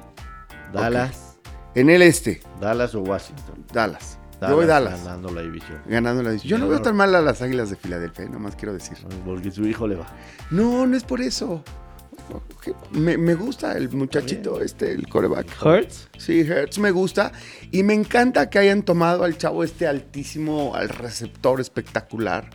Dallas, En el este, Dallas o Washington. Dallas. yo voy Dallas. Ganando la división. Ganando la división. Yo no veo tan mal a las Águilas de Filadelfia, nada más quiero decir. Porque su hijo le va. No, no es por eso. Me, me gusta el muchachito este, el coreback. Hurts. Sí, Hertz me gusta. Y me encanta que hayan tomado al chavo este altísimo, al receptor espectacular.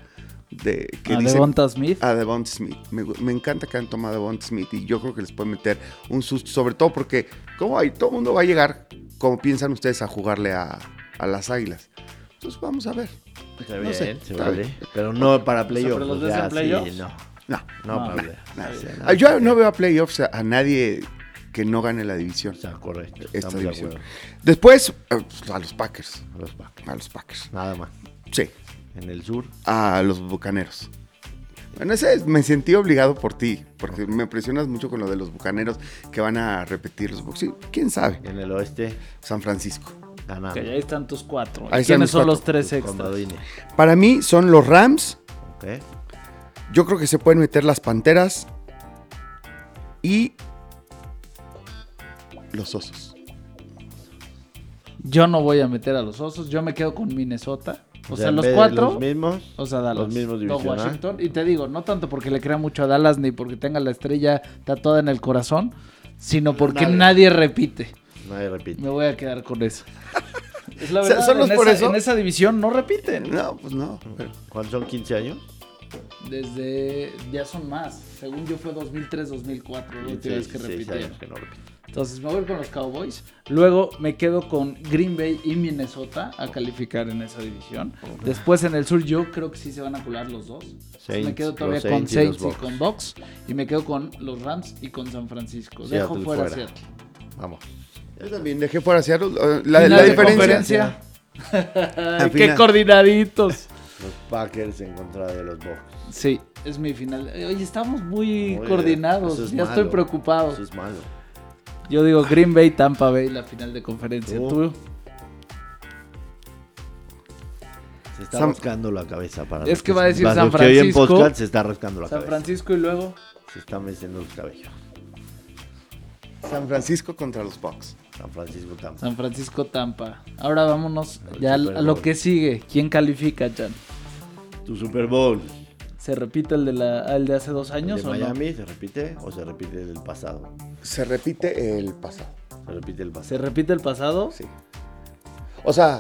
De, que A Devonta Smith. a Devon Smith. Me, encanta que hayan tomado a Devon Smith y yo creo que les puede meter un susto, sobre todo porque, como hay, todo el mundo va a llegar, como piensan ustedes, a jugarle a, a las águilas. Entonces vamos a ver. Está No bien, sé, se está vale. bien. Pero no para playoffs. ¿pero los o ves sea, en sí, playoffs? no. No, No, No, Ah, yo no veo a playoffs a, a nadie que no gane la división. O sea, correcto. Esta de división. Después, eh, a los Packers. A los Packers. A los Packers. Nada más. Sí, En el sur. a los Bucaneros. Bueno, ese es- me sentí obligado por ti, porque me presionas mucho con lo de los Bucaneros que van a repetir los. Sí, quién sabe. En el oeste. San Francisco. Ganando. Que ahí están tus cuatro. Ahí ¿Y están ¿Quiénes son cuatro. los tres extras? Para mí son los Rams. Ok. Yo creo que se pueden meter las Panteras y los Osos. Yo no voy a meter a los osos. Yo me quedo con Minnesota. O, sea, los cuatro. Los mismos. O sea, Dallas. Los mismos no. Washington. Y te digo, no tanto porque le crea mucho a Dallas ni porque tenga la estrella tatuada en el corazón, sino porque Nadie. nadie repite. Nadie repite. Me voy a quedar con eso. Es la O sea, verdad, ¿solo en, es por esa, eso? en esa división no repiten. No, pues no. pero- ¿Cuántos son 15 años? Desde. Ya son más. Según yo fue 2003, 2004. La última vez que 16 repitieron. que no. Entonces me voy con los Cowboys. Luego me quedo con Green Bay y Minnesota a calificar en esa división. Después en el sur yo creo que sí se van a colar los dos. Saints, me quedo todavía con Saints y con Bucks. Y me quedo con los Rams y con San Francisco. Dejo Seattle fuera, fuera. Seattle. Vamos. Yo también dejé fuera Seattle. La, Final la de diferencia. conferencia. Qué coordinaditos. Los Packers en contra de los Bucks. Sí, es mi final. Oye, estamos muy Oye, coordinados. es ya estoy preocupado. Eso es malo. Yo digo Green Bay, Tampa Bay, la final de conferencia. ¿Tú? ¿Tú? Se está San- rascando la cabeza para Es que va a decir San Francisco. podcast, se está rascando la San cabeza. Francisco y luego. Se está meciendo los cabellos. San Francisco contra los Bucks. San Francisco Tampa. San Francisco, Tampa. Ahora vámonos ya a lo que sigue. ¿Quién califica, Jan? Tu Super Bowl. ¿Se repite el de, la, el de hace dos ¿El años de o Miami se repite o se repite el del pasado? Se repite el pasado. Se repite el pasado. ¿Se repite el pasado? Sí. O sea,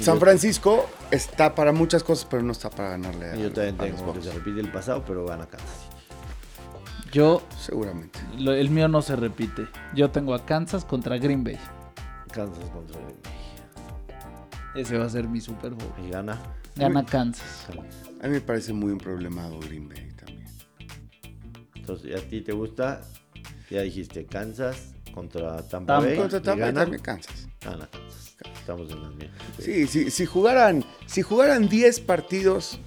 San Francisco está para muchas cosas, pero no está para ganarle a, Yo también a los tengo que Bucks. se repite el pasado, pero gana Kansas. Yo, Seguramente. lo- el mío no se repite. Yo tengo a Kansas contra Green Bay. Kansas contra Green Bay. Ese va a ser mi Super Bowl. Y gana. Gana Kansas. A mí me parece muy un problemado Green Bay también. Entonces, ¿y a ti te gusta? Ya dijiste Kansas contra Tampa, Tampa. Bay. Contra ¿Y Tampa y gana? también Kansas. Gana Kansas. Estamos en las mismas. Sí, sí, si jugaran, si jugaran 10 partidos,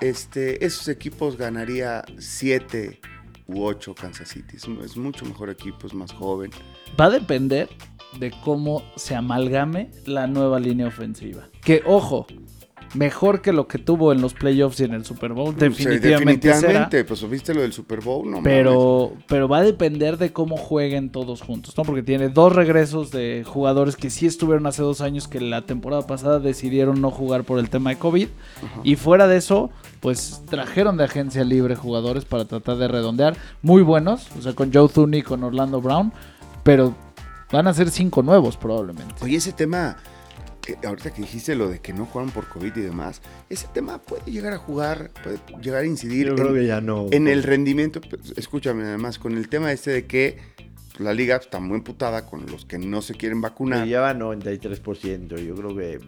este, esos equipos ganaría 7 u 8 Kansas City. Es, es mucho mejor equipo, es más joven. Va a depender de cómo se amalgame la nueva línea ofensiva. Que, ojo, mejor que lo que tuvo en los playoffs y en el Super Bowl. Definitivamente, Sí, definitivamente. será. Pues viste lo del Super Bowl, no mames. Pero, pero va a depender de cómo jueguen todos juntos, ¿no? Porque tiene dos regresos de jugadores que sí estuvieron hace dos años que la temporada pasada decidieron no jugar por el tema de COVID. Y fuera de eso, pues trajeron de agencia libre jugadores para tratar de redondear. Muy buenos, o sea, con Joe Thuney y con Orlando Brown. Pero van a ser cinco nuevos probablemente. Oye, ese tema, que ahorita que dijiste lo de que no jugaron por COVID y demás, ese tema puede llegar a jugar, puede llegar a incidir Yo en, creo que ya no. en el rendimiento. pues, Escúchame, además, con el tema este de que la liga está muy emputada con los que no se quieren vacunar. Que lleva 93%. Yo creo que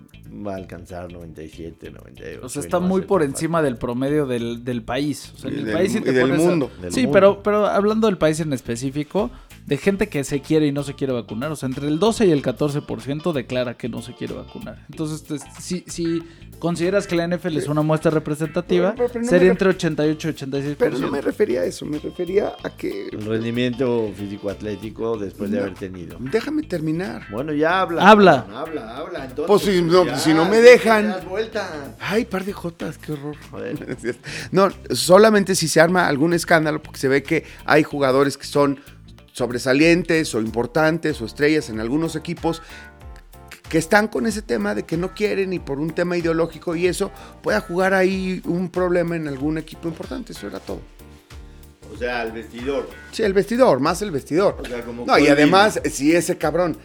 va a alcanzar 97, 98. O sea, está no va muy por encima del promedio del, del país. O sea, en Y el del- país sí y te del pones a- mundo. Del sí, mundo. pero, pero hablando del país en específico, de gente que se quiere y no se quiere vacunar. O sea, entre el 12 y el 14% declara que no se quiere vacunar. Entonces, si, si consideras que la NFL es una muestra representativa, Pero- pero no sería entre 88 y 86%. Pero no me refería a eso, me refería a que... El rendimiento físico-atlético después de No. haber tenido. Déjame terminar. Bueno, ya habla. Habla. Habla, habla. Entonces, Pues si no- ya, si no me dejan. te das vuelta. Ay, par de jotas, qué horror. Joder. No, solamente si se arma algún escándalo, porque se ve que hay jugadores que son sobresalientes o importantes o estrellas en algunos equipos que están con ese tema de que no quieren y por un tema ideológico y eso pueda jugar ahí un problema en algún equipo importante, eso era todo. O sea, al vestidor. Sí, el vestidor, más el vestidor. O sea, como No, y además, si ese cabrón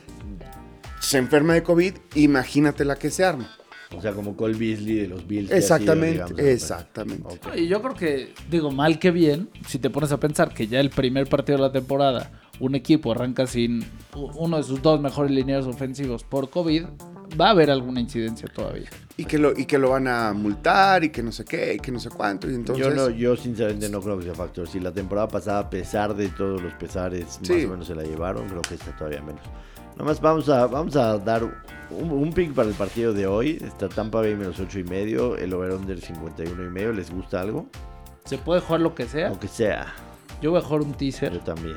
se enferma de COVID, imagínate la que se arma. O sea, como Cole Beasley de los Bills. sido, Exactamente, digamos, exactamente. Y yo creo que, digo, mal que bien, si te pones a pensar que ya el primer partido de la temporada, un equipo arranca sin uno de sus dos mejores lineos ofensivos por COVID, va a haber alguna incidencia todavía. Y que, lo, y que lo van a multar y que no sé qué y que no sé cuánto. Y entonces, Yo, no, yo sinceramente no creo que sea factor. Si la temporada pasada, a pesar de todos los pesares, Sí. más o menos se la llevaron, creo que esta todavía menos. Nomás vamos a, vamos a dar un, un pick para el partido de hoy. Está Tampa Bay menos 8 y medio, el over-under 51 y medio. ¿Les gusta algo? Se puede jugar lo que sea. Aunque sea, Yo voy a jugar un yo teaser. también.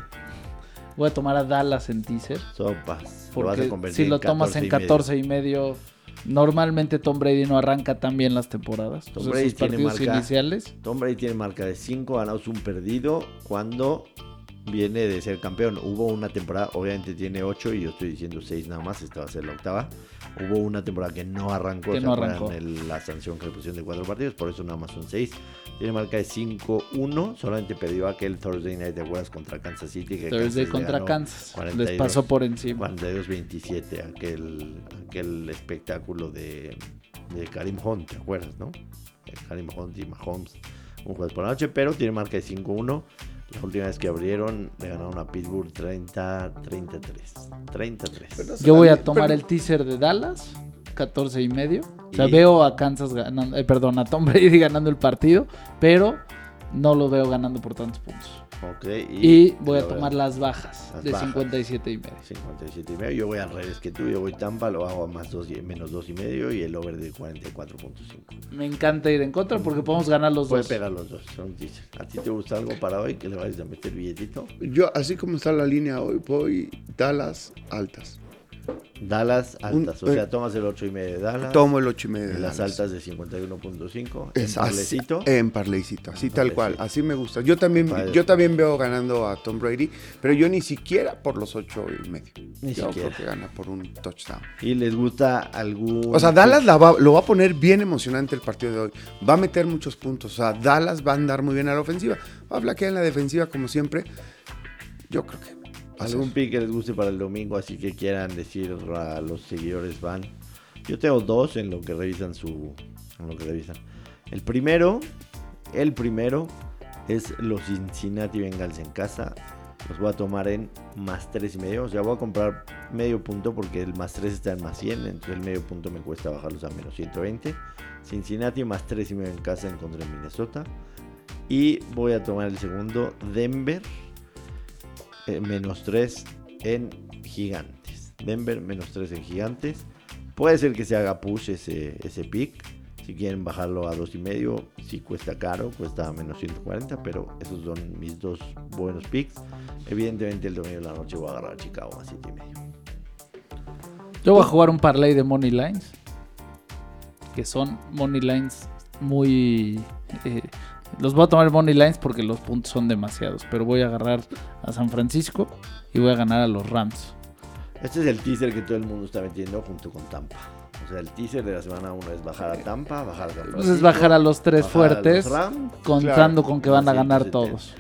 Voy a tomar a Dallas en teaser. Sopas. Lo vas a Porque si lo tomas en 14 y medio, normalmente Tom Brady no arranca tan bien las temporadas. Tom Brady sus tiene marca. iniciales. Tom Brady tiene marca de 5 ganados, un perdido. Cuando viene de ser campeón, hubo una temporada, obviamente tiene 8 y yo estoy diciendo 6 nada más, esta va a ser la octava. Hubo una temporada que no arrancó, Que ¿se no arrancó. El- la sanción que le pusieron de 4 partidos, por eso nada más son 6. Tiene marca de 5-1, solamente perdió aquel Thursday Night, ¿te acuerdas? Contra Kansas City. Que Thursday Kansas contra Kansas. 42. Les pasó por encima. 42-27, aquel, aquel espectáculo de, de Karim Hunt, ¿te acuerdas, no? Karim Hunt y Mahomes, un jueves por la noche, pero tiene marca de 5-1. La última vez que abrieron, le ganaron a Pittsburgh 30-33. 33. Pero Yo voy a Pero- tomar el teaser de Dallas, 14 y medio. O sea, Y- veo a Kansas ganando, eh, perdón, a Tom Brady ganando el partido, pero no lo veo ganando por tantos puntos. Y, voy a tomar las bajas Las de bajas. 57 y medio. 57 y medio. Yo voy al revés que tú. Yo voy Tampa, lo hago a más dos, y- menos 2 y medio y el over de 44.5. Me encanta ir en contra porque podemos ganar los Puede dos. pegar los dos. ¿A ti te gusta algo para hoy? Que le vayas a meter billetito. Yo, así como está la línea hoy, voy Dallas altas. Dallas Un- altas. o sea, tomas el 8 y medio de Dallas. Tomo el 8 y medio de las Dallas. altas de 51.5. Es en parlecito. En parleycito, así En tal cual, así me gusta. Yo también, yo también veo ganando a Tom Brady, pero yo ni siquiera por los ocho y medio. Ni yo siquiera. creo que gana por un touchdown. Y les gusta algún. O sea, Dallas la va- lo va a poner bien emocionante el partido de hoy. Va a meter muchos puntos. O sea, Dallas va a andar muy bien a la ofensiva. Va a flaquear en la defensiva como siempre. Yo creo que. Algún pick que les guste para el domingo, así que quieran decir a los seguidores van. Yo tengo dos en lo que revisan su. En lo que revisan. El primero, el primero es los Cincinnati Bengals en casa. Los voy a tomar en más tres y medio. O sea, voy a comprar medio punto porque el más 3 está en más 100. Entonces el medio punto me cuesta bajarlos a menos 120. Cincinnati más tres y medio en casa en contra de Minnesota. Y voy a tomar el segundo, Denver eh, menos 3 en gigantes. Denver menos 3 en gigantes. Puede ser que se haga push ese, ese pick. Si quieren bajarlo a 2 y medio, si cuesta caro, cuesta menos 140, pero esos son mis dos buenos picks. Evidentemente el domingo de la noche voy a agarrar a Chicago a 7 y medio. Yo voy a jugar un parlay de money lines. Que son money lines muy... eh, los voy a tomar money lines porque los puntos son demasiados. Pero voy a agarrar a San Francisco y voy a ganar a los Rams. Este es el teaser que todo el mundo está metiendo junto con Tampa. O sea, el teaser de la semana 1 es bajar a Tampa, bajar a San Entonces bajar a los tres los fuertes, Rams. contando con que van a ganar todos.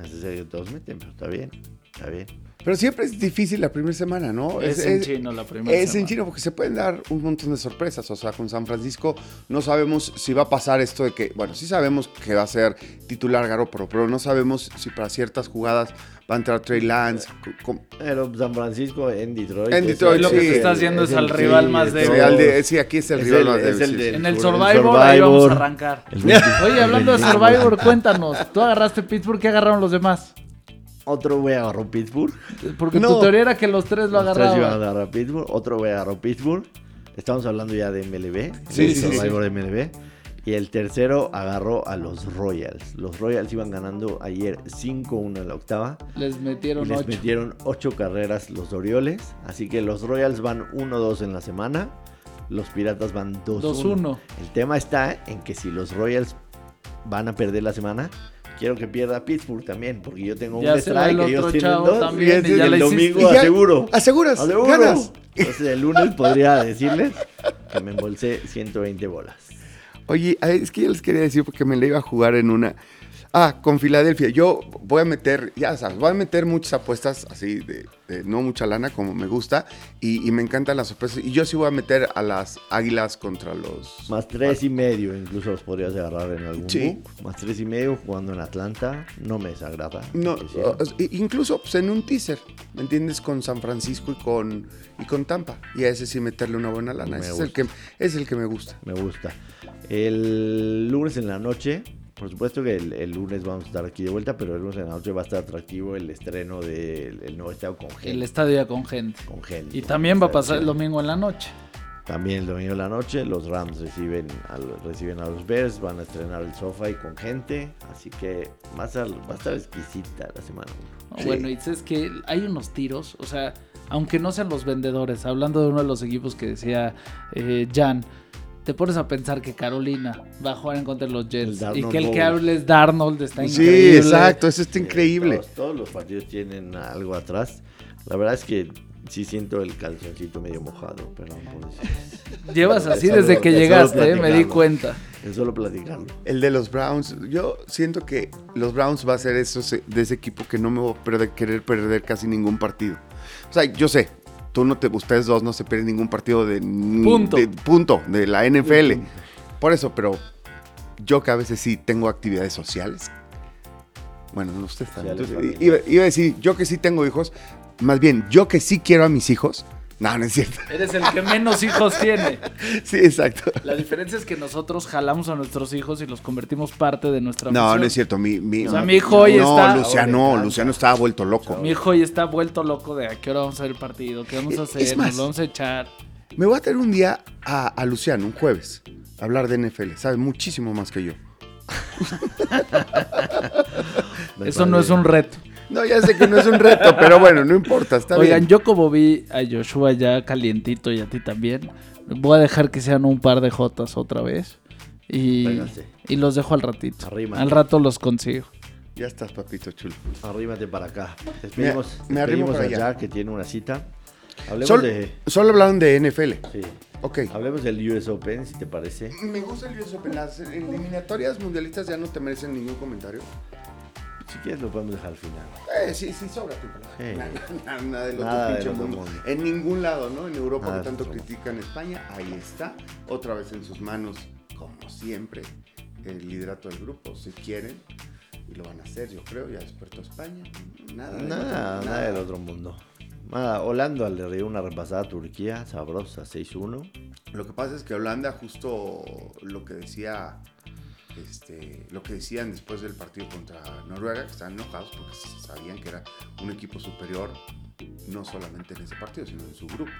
Ese es el que todos meten, pero está bien, está bien. Pero siempre es difícil la primera semana, ¿no? Es, en chino la primera Es en semana. chino porque se pueden dar un montón de sorpresas. O sea, con San Francisco no sabemos si va a pasar esto de que, bueno, sí sabemos que va a ser titular Garoppolo, pero no sabemos si para ciertas jugadas va a entrar Trey Lance. co- co- Pero San Francisco en Detroit. En es Detroit, lo que se está haciendo es al rival más sí, débil. Sí, al de- sí, aquí es el Es rival el- más débil, el sí, de- sí. En el el Survivor, ahí vamos a Survivor. arrancar. El 20 Oye, hablando de el 20 Survivor, cuéntanos. ¿Tú agarraste Pittsburgh? ¿Qué agarraron los demás? Otro güey agarró Pittsburgh. Porque No. tu teoría era que los tres lo Los tres iban a agarraban. agarrar Pittsburgh. Otro güey agarró Pittsburgh. Estamos hablando ya de MLB. Sí, de sí, sí. Survivor de MLB. Y el tercero agarró a los Royals. Los Royals iban ganando ayer 5-1 en la octava. Les metieron les ocho. metieron 8 carreras los Orioles. Así que los Royals van 1-2 en la semana. Los Piratas van 2-1. 2-1. El tema está en que si los Royals van a perder la semana, quiero que pierda Pittsburgh también, porque yo tengo Ya un va el strike, ellos tienen dos. también, y y ya el domingo Y ya- aseguro. Aseguras, Aseguro. ganas. Entonces el lunes podría decirles que me embolsé 120 bolas. Oye, es que yo les quería decir porque me la iba a jugar en una. Ah, con Filadelfia. Yo voy a meter, ya sabes, voy a meter muchas apuestas así de, de no mucha lana como me gusta y, y me encantan las sorpresas. Y yo sí voy a meter a las águilas contra los. Más tres y medio, incluso los podrías agarrar en algún Sí. book. Más tres y medio jugando en Atlanta, no me desagrada. No, incluso pues, en un teaser, ¿me entiendes? Con San Francisco y con, y con Tampa. Y a ese sí meterle una buena lana. Ese es el, que, es el que me gusta. Me gusta. El lunes en la noche, por supuesto que el, el lunes vamos a estar aquí de vuelta, pero el lunes en la noche va a estar atractivo el estreno del el nuevo estadio con gente. El estadio ya con gente. con gente. Y también va a pasar el domingo en la noche. También el domingo en la noche, los Rams reciben a, los- reciben a los Bears, van a estrenar el sofá y con gente, así que va a estar, va a estar exquisita la semana. No, Sí. Bueno, y es que hay unos tiros, o sea, aunque no sean los vendedores, hablando de uno de los equipos que decía eh, Jan, te pones a pensar que Carolina va a jugar en contra de los Jets y que el que hable es Darnold está Sí, increíble. exacto, eso está increíble. Todos, todos los partidos tienen algo atrás. La verdad es que sí siento el calzoncito medio mojado, perdón por decir. Llevas así solo- desde que llegaste, eh, me di cuenta. Es solo platicarlo. El de los Browns, yo siento que los Browns va a ser eso, de ese equipo que no me voy a perder- querer perder casi ningún partido. O sea, yo sé, tú no te, ustedes dos no se pierden ningún partido de Punto. de, punto, de la NFL. Por eso, pero yo que a veces sí tengo actividades sociales. Bueno, no ustedes también. Entonces, iba a decir, yo que sí tengo hijos, más bien, yo que sí quiero a mis hijos, No, no es cierto. Eres el que menos hijos tiene. Sí, exacto. La diferencia es que nosotros jalamos a nuestros hijos y los convertimos parte de nuestra No, misión. no es cierto. Mi, mi, O sea, mi hijo hoy no, está- Luciano, Ahora Luciano estaba vuelto loco. Mi hijo ya está vuelto loco de a qué hora vamos a ver el partido, qué vamos a Es hacer, más- nos lo vamos a echar. Me voy a tener un día a, a Luciano, un jueves, a hablar de NFL. Sabe muchísimo más que yo. Eso no es un reto. No, ya sé que no es un reto, pero bueno, no importa, está Oigan, bien. yo como vi a Joshua ya calientito y a ti también, voy a dejar que sean un par de jotas otra vez. Y, Véngase. y los dejo al ratito. Arrímate. Al rato los consigo. Ya estás, papito chulo. Arrímate para acá. Despedimos, Me- me arrimo para a allá. Que tiene una cita. Hablemos Sol- de... Solo hablaron de NFL. Sí. Ok. Hablemos del US Open, si te parece. Me gusta el US Open. Las eliminatorias mundialistas ya no te merecen ningún comentario. Si quieres lo podemos dejar al final. Eh, sí, sí, sobra palabra. Sí. Nada, nada, nada del otro Nada pinche del otro mundo. mundo. En ningún lado, ¿no? En Europa Nada que tanto critican España, ahí está. Otra vez en sus manos, como siempre, el liderato del grupo. Si quieren, y lo van a hacer, yo creo. Ya despertó España. Nada, del Nada, otro- nada del otro mundo. Nada, Holanda le dio una repasada a Turquía, sabrosa, 6-1. Lo que pasa es que Holanda, justo lo que decía, este, lo que decían después del partido contra Noruega, que estaban enojados porque sabían que era un equipo superior, no solamente en ese partido, sino en su grupo.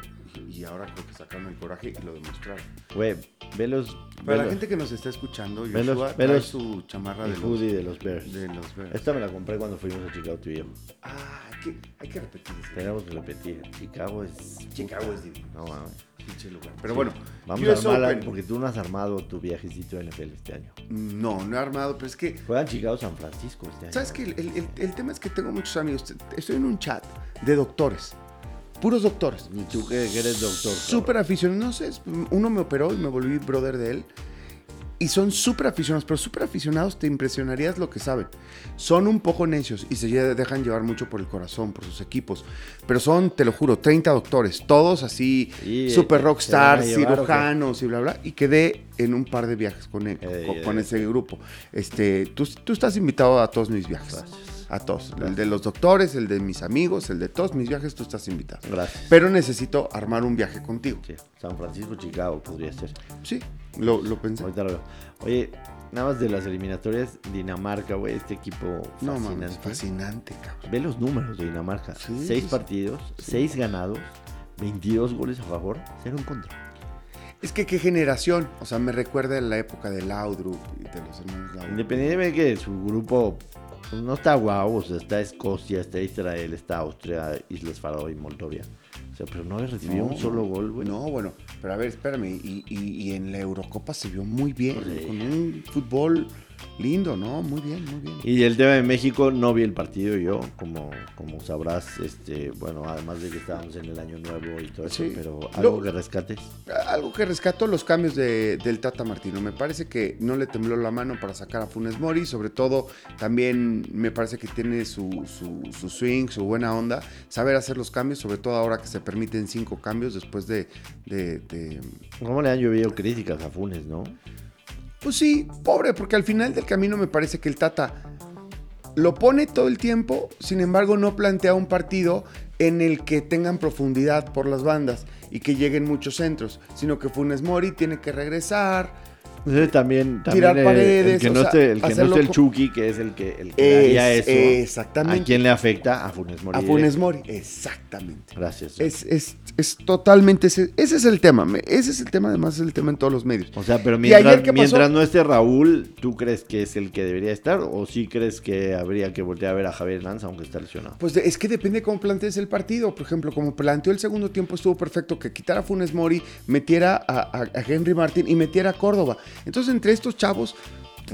Y, ahora creo que sacaron el coraje y lo demostraron. Güey, velos. Para la velos- gente que nos está escuchando, Velos- Joshua trae velos- su chamarra de los, de los Bears. de los Bears. Esta me la compré cuando fuimos a Chicago tú y yo. Ah, hay que, hay que repetir. Tenemos que repetir. Chicago es. Chicago es divino. No mames. Pinche lugar. Pero bueno, Vamos US a armarla Open. porque tú no has armado tu viajecito de NFL este año. No, no he armado, pero es que Juegan Chicago San Francisco este año. ¿Sabes qué? El, el- el tema es que tengo muchos amigos. Estoy en un chat de doctores. Puros doctores. Y tú que, eres doctor. Súper aficionados. No sé, uno me operó y me volví brother de él. Y son súper aficionados, pero súper aficionados te impresionarías lo que saben. Son un poco necios y se dejan llevar mucho por el corazón, por sus equipos. Pero son, te lo juro, 30 doctores, todos así, súper eh, rockstars, ¿se van a llevar o qué? cirujanos y bla, bla. Y quedé en un par de viajes con, él, Eh, con, eh, con eh. ese grupo. Este, tú, tú estás invitado a todos mis viajes. Gracias. A todos. El de los doctores, el de mis amigos, el de todos mis viajes, tú estás invitado. Gracias. Pero necesito armar un viaje contigo. Sí, San Francisco, Chicago podría ser. Sí, lo, lo pensé. Ahorita lo veo. Oye, nada más de las eliminatorias, Dinamarca, güey, este equipo No fascinante. mames, fascinante, cabrón. Ve los números de Dinamarca. Sí, seis sí, sí. partidos, seis ganados, 22 goles a favor, cero en contra. Es que qué generación. O sea, me recuerda a la época de Laudrup y de los hermanos Laudrup. Independientemente de que su grupo pues, no está guau, o sea, está Escocia, está Israel, está Austria, Islas Faroe y Moldovia. O sea, pero no había recibido un solo gol, güey. No, bueno, pero a ver, espérame. Y, y- y en la Eurocopa se vio muy bien, Sí. con un fútbol lindo, ¿no? Muy bien, muy bien. Y el tema de México, no vi el partido yo, como, como sabrás, este, bueno, además de que estábamos en el año nuevo y todo eso, pero algo Lo- que rescates. Algo que rescató los cambios de- del Tata Martino. Me parece que no le tembló la mano para sacar a Funes Mori. Sobre todo, también me parece que tiene su, su- su swing, su buena onda. Saber hacer los cambios, sobre todo ahora que se permiten cinco cambios después de. de- de- ¿Cómo le han llovido críticas a Funes, no? Pues sí, pobre, porque al final del camino me parece que el Tata lo pone todo el tiempo, sin embargo, no plantea un partido en el que tengan profundidad por las bandas y que lleguen muchos centros, sino que Funes Mori tiene que regresar. Entonces, también, también Tirar el, paredes, el que o no sea, esté, el, que no hacerlo esté el co- Chucky, que es el que, el que daría Es- eso. exactamente. ¿A quién le afecta? A Funes Mori. A Funes. Mori, exactamente. Gracias. Es, es, es totalmente ese, ese es el tema. Ese es el tema, además es el tema en todos los medios. O sea, pero ¿Y mientras, mientras no esté Raúl, ¿tú crees que es el que debería estar? ¿O sí crees que habría que voltear a ver a Javier Hernández aunque está lesionado? Pues es que depende de cómo plantees el partido. Por ejemplo, como planteó el segundo tiempo, estuvo perfecto que quitara a Funes Mori, metiera a, a- a Henry Martin y metiera a Córdoba. Entonces, entre estos chavos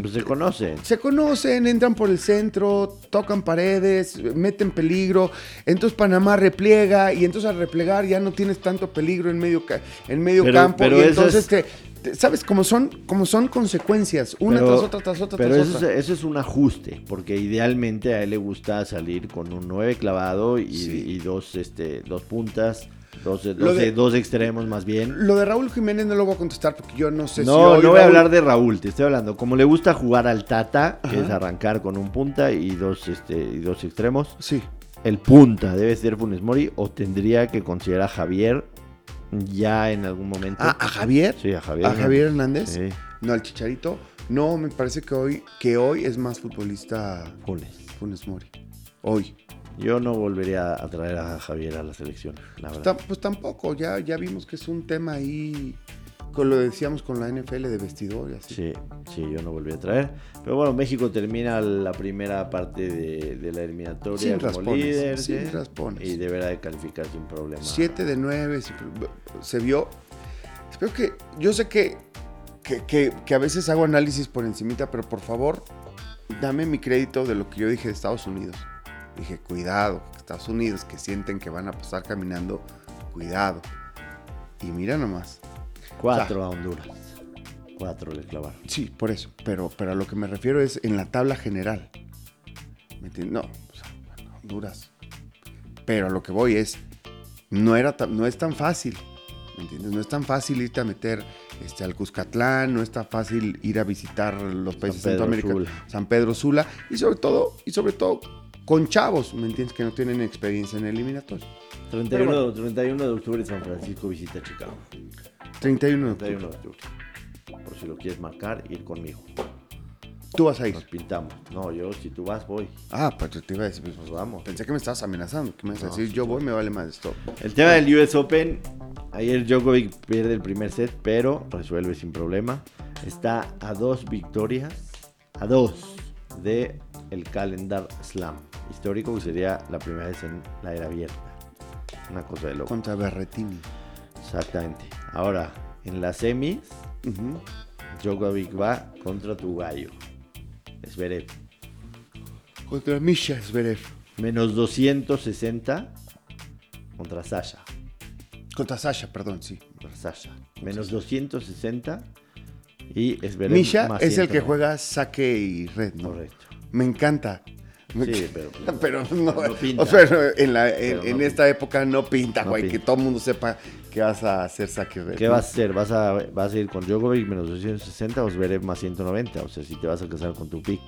Pues se conocen. se conocen, entran por el centro, tocan paredes, meten peligro. Entonces Panamá repliega y entonces al replegar ya no tienes tanto peligro en medio, en medio Pero- campo. pero y entonces es- te, ¿sabes? Como son, como son consecuencias, una Pero- tras otra, tras otra, Pero tras eso es, otra. eso es un ajuste, porque idealmente a él le gusta salir con un 9 clavado y, Sí. y dos, este, dos puntas, dos, Lo dos, de- dos extremos más bien. Lo de Raúl Jiménez no lo voy a contestar porque yo no sé si. No, no voy a hablar de Raúl, te estoy hablando. Como le gusta jugar al Tata, que es arrancar con un punta y dos, este, y dos extremos, Sí. el punta debe ser Funes Mori o tendría que considerar a Javier ya en algún momento. Ah, ¿a Javier? sí, a Javier. ¿A Javier Hernández? Sí, No, al Chicharito. No, me parece que hoy, que hoy es más futbolista Funes. Funes Mori. Hoy. Yo no volvería a traer a Javier a la selección, la Pues, verdad. pues tampoco, ya, ya vimos que es un tema ahí, con lo decíamos con la NFL de vestidor y así. Sí, sí, yo no volví a traer. Pero bueno, México termina la primera parte de, de la eliminatoria Sin como raspones, líder. sin ¿sí? raspones. Y deberá de calificar sin problema. 7 de 9, se vio. Espero que, yo sé que, que, que- que a veces hago análisis por encimita, pero por favor, dame mi crédito de lo que yo dije de Estados Unidos. Dije, cuidado, Estados Unidos que sienten que van a pasar caminando, cuidado. Y mira nomás. Cuatro a Honduras. Cuatro le clavaron. Sí, por eso. Pero, pero a lo que me refiero es en la tabla general. ¿Me entiendes? No, o sea, bueno, Honduras. Pero a lo que voy es, no, era no es tan fácil. ¿Me entiendes? No es tan fácil irte a meter este, al Cuscatlán, no es tan fácil ir a visitar los países Pedro centroamericanos. Sula. San Pedro Sula. Y sobre todo, y sobre todo, con chavos, ¿me entiendes? Que no tienen experiencia en eliminatorio. 31, 31 de octubre San Francisco visita Chicago. 31 de octubre. 31 de octubre. Por si lo quieres marcar, ir conmigo. Tú vas a ir. Nos pintamos. No, yo, si tú vas, voy. Ah, pues te iba a decir. pues, Nos vamos. Pensé que me estabas amenazando. ¿Qué me vas a No, decir? sí, Yo voy, me vale más esto. El tema del US Open, ayer Djokovic pierde el primer set, pero resuelve sin problema. Está a dos victorias, a dos de el Calendar Slam histórico, que sería la primera vez en la era abierta. Una cosa de loco. Contra Berretini. Exactamente. Ahora, en las semis, Ujú. Djokovic va contra tu gallo. Zverev. Contra Misha Zverev. Menos 260 contra Sasha. Contra Sasha, perdón, sí. Contra Sasha. Menos 260 y Zverev Misha más es el que 190. juega saque y red, ¿no? Correcto. Me encanta. Sí, pero- pero no, no pinta. o sea, en, la- en- Pero no en pinta. esta época no pinta, No güey. pinta. Que todo el mundo sepa que vas a hacer saque. ¿Qué ¿no? vas a hacer? ¿Vas a, ¿Vas a ir con Djokovic menos 260 o Zverev más 190? O sea, si te vas a casar con tu pick,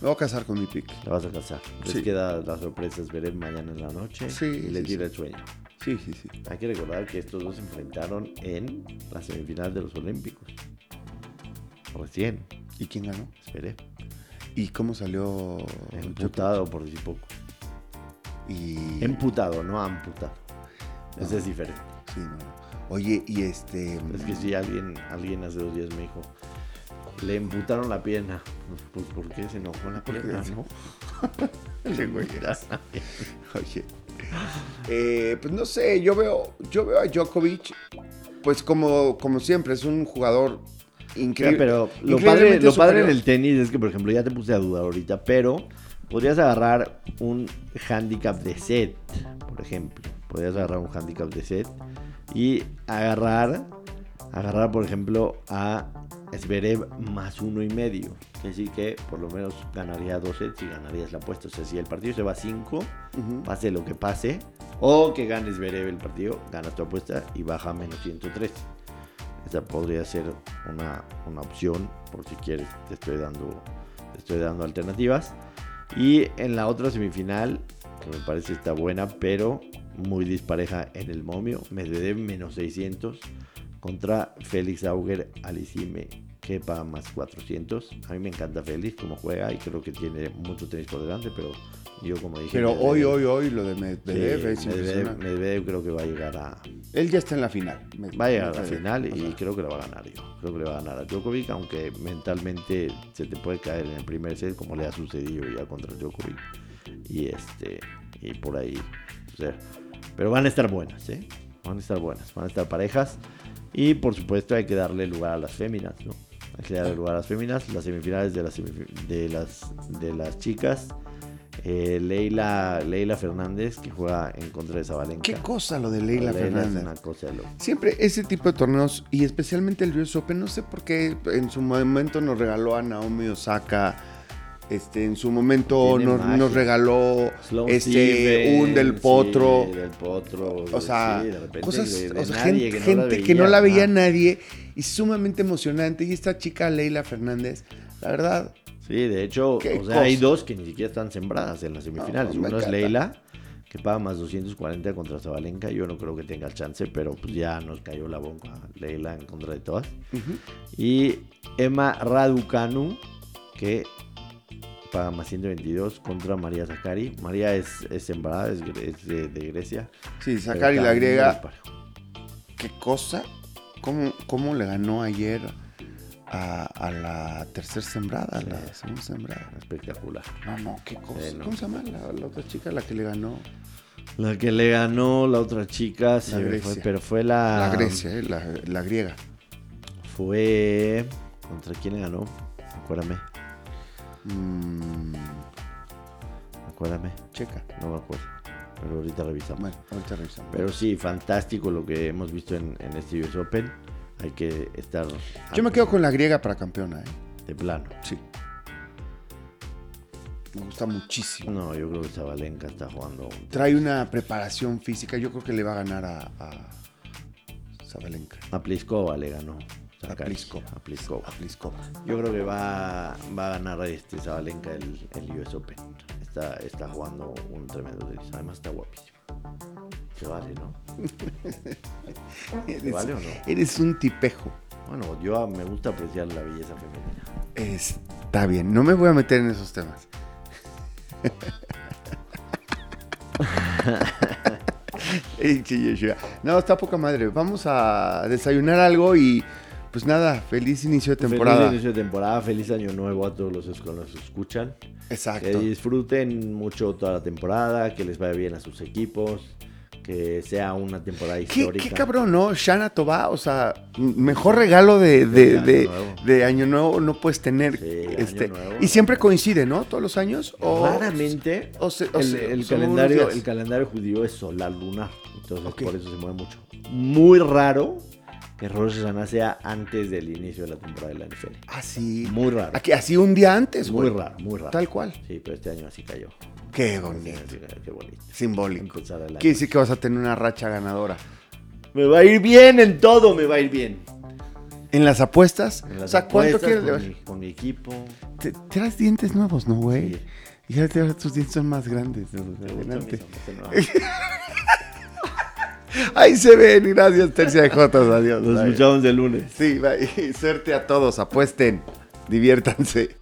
Me voy a casar con mi pick. te vas a casar. Les Sí. queda la sorpresa Zverev mañana en la noche Sí, y le tira el sueño. Sí, sí, sí. Hay que recordar que estos dos se enfrentaron en la semifinal de los Olímpicos. Recién, ¿Y quién ganó? Zverev. ¿Y cómo salió? Emputado por decir poco. Y... Emputado, no amputado. Ese No. es diferente. Sí, no. Oye, y este... Es que si alguien, alguien hace dos días me dijo, le emputaron la pierna. Pues, ¿por qué se enojó la pierna? no? Ese güey. Oye. Eh, pues no sé, yo veo, yo veo a Djokovic, pues como, como siempre, es un jugador increíble. pero lo padre, increíblemente lo padre en el tenis es que, por ejemplo, ya te puse a dudar ahorita, pero podrías agarrar un handicap de set, por ejemplo. Podrías agarrar un handicap de set y agarrar, agarrar, por ejemplo, a Zverev más uno y medio. Es decir, que por lo menos ganaría dos sets y ganarías la apuesta. O sea, si el partido se va a 5, Ujú. pase lo que pase, o que ganes Zverev el partido, ganas tu apuesta y baja a menos 113. Esa podría ser una, una opción, por si quieres, te estoy dando, te estoy dando alternativas. Y en la otra semifinal, que me parece está buena, pero muy dispareja en el momio, Medvedev menos 600 contra Félix Auger Alicime, que paga más 400. A mí me encanta Félix como juega y creo que tiene mucho tenis por delante, pero yo como dije... Pero Medvedev- hoy, hoy, hoy, lo de Sí, Medvedev es Medvedev. Medvedev creo que va a llegar a, Él ya está en la final. Va a llegar a la final y creo que la va a ganar yo. Creo que le va a ganar a Djokovic, aunque mentalmente se te puede caer en el primer set, como le ha sucedido ya contra Djokovic. Y este y por ahí. o sea, pero van a estar buenas, ¿eh? Van a estar buenas, van a estar parejas. Y por supuesto hay que darle lugar a las féminas, ¿no? Hay que darle lugar a las féminas. Las semifinales de las, de las, de las chicas. Eh, Leila, Leila Fernández, que juega en contra de Zabalenka. Qué cosa lo de Leila Fernández. una cosa de loco. Siempre ese tipo de torneos, y especialmente el US Open, no sé por qué en su momento nos regaló a Naomi Osaka, este, en su momento nos, regaló Sloan este, un del potro. sí, del potro. O sea, sí, de repente cosas, de- de o sea, nadie gente, que no que no la veía nadie y sumamente emocionante. Y esta chica Leila Fernández, la verdad, Sí, de hecho, o sea, hay dos que ni siquiera están sembradas en las semifinales. No, Uno es. Leila que paga más 240 contra Zabalenka. Yo no creo que tenga chance, pero pues ya nos cayó la bomba Leila en contra de todas. Y Emma Raducanu, que paga más 122 contra María Zakari. María es, es sembrada, es, es de, de Grecia. Sí, está la griega. ¿Qué cosa? ¿Cómo, cómo le ganó ayer a, a la tercera sembrada, a la segunda sembrada? Espectacular. No, no, qué cosa. No. ¿Cómo se llama la, la otra chica, la que le ganó? La que le ganó la otra chica, Grecia. fue, pero fue la... La Grecia, eh, la, la griega. Fue... ¿Contra quién le ganó? Acuérdame, Mm, acuérdame. checa. No me acuerdo. Pero ahorita revisamos. Bueno, ahorita revisamos. Pero sí, fantástico lo que hemos visto en, en este US Open. Hay que estar... Yo me quedo con la griega para campeona, ¿eh? De plano. Sí. Me gusta muchísimo. No, yo creo que Zabalenka está jugando... un- Trae una preparación física. Yo creo que le va a ganar a, a Sabalenka. A Pliskova le ganó. A. Pliskova. A Pliskova. A Pliskova. Yo creo que va, va a ganar este Zabalenka el, el US Open. Está, está jugando un tremendo tenis. Además está guapísimo. Se vale, ¿no? ¿Se vale o no? eres un tipejo. Bueno, yo me gusta apreciar la belleza femenina. Está bien. No me voy a meter en esos temas. No, está poca madre. Vamos a desayunar algo y pues nada, feliz inicio de temporada. Feliz inicio de temporada, feliz año nuevo a todos los que nos escuchan. Que Exacto. disfruten mucho toda la temporada, que les vaya bien a sus equipos, que sea una temporada ¿Qué, histórica. qué cabrón, ¿no? Shana Toba, o sea, mejor regalo de, de, De Año de- Nuevo. de Año Nuevo no puedes tener. Sí, Año este, Nuevo. y siempre coincide, ¿no? Todos los años. O, Raramente o se- o el, se- el son calendario, el calendario judío es solar lunar, entonces por eso se mueve mucho. Muy raro que Rosh Hashanah sea antes del inicio de la temporada de la NFL. Así. Muy raro. Aquí, así un día antes, Muy güey. raro, muy raro. Tal cual. Sí, pero este año así cayó. Qué bonito. Qué bonito. Simbólico. Quiere decir que vas a tener una racha ganadora. Me va a ir bien en todo, me va a ir bien. En las apuestas. En las o sea, ¿cuánto quieres con, mi, con mi equipo. Te, traes dientes nuevos, ¿no, güey? Sí. Y ahora tus dientes son más grandes. Adelante. Ahí se ven. Gracias, Tercia de Jotas. Adiós. Nos escuchamos el lunes. Sí, bye. suerte a todos. Apuesten. Diviértanse.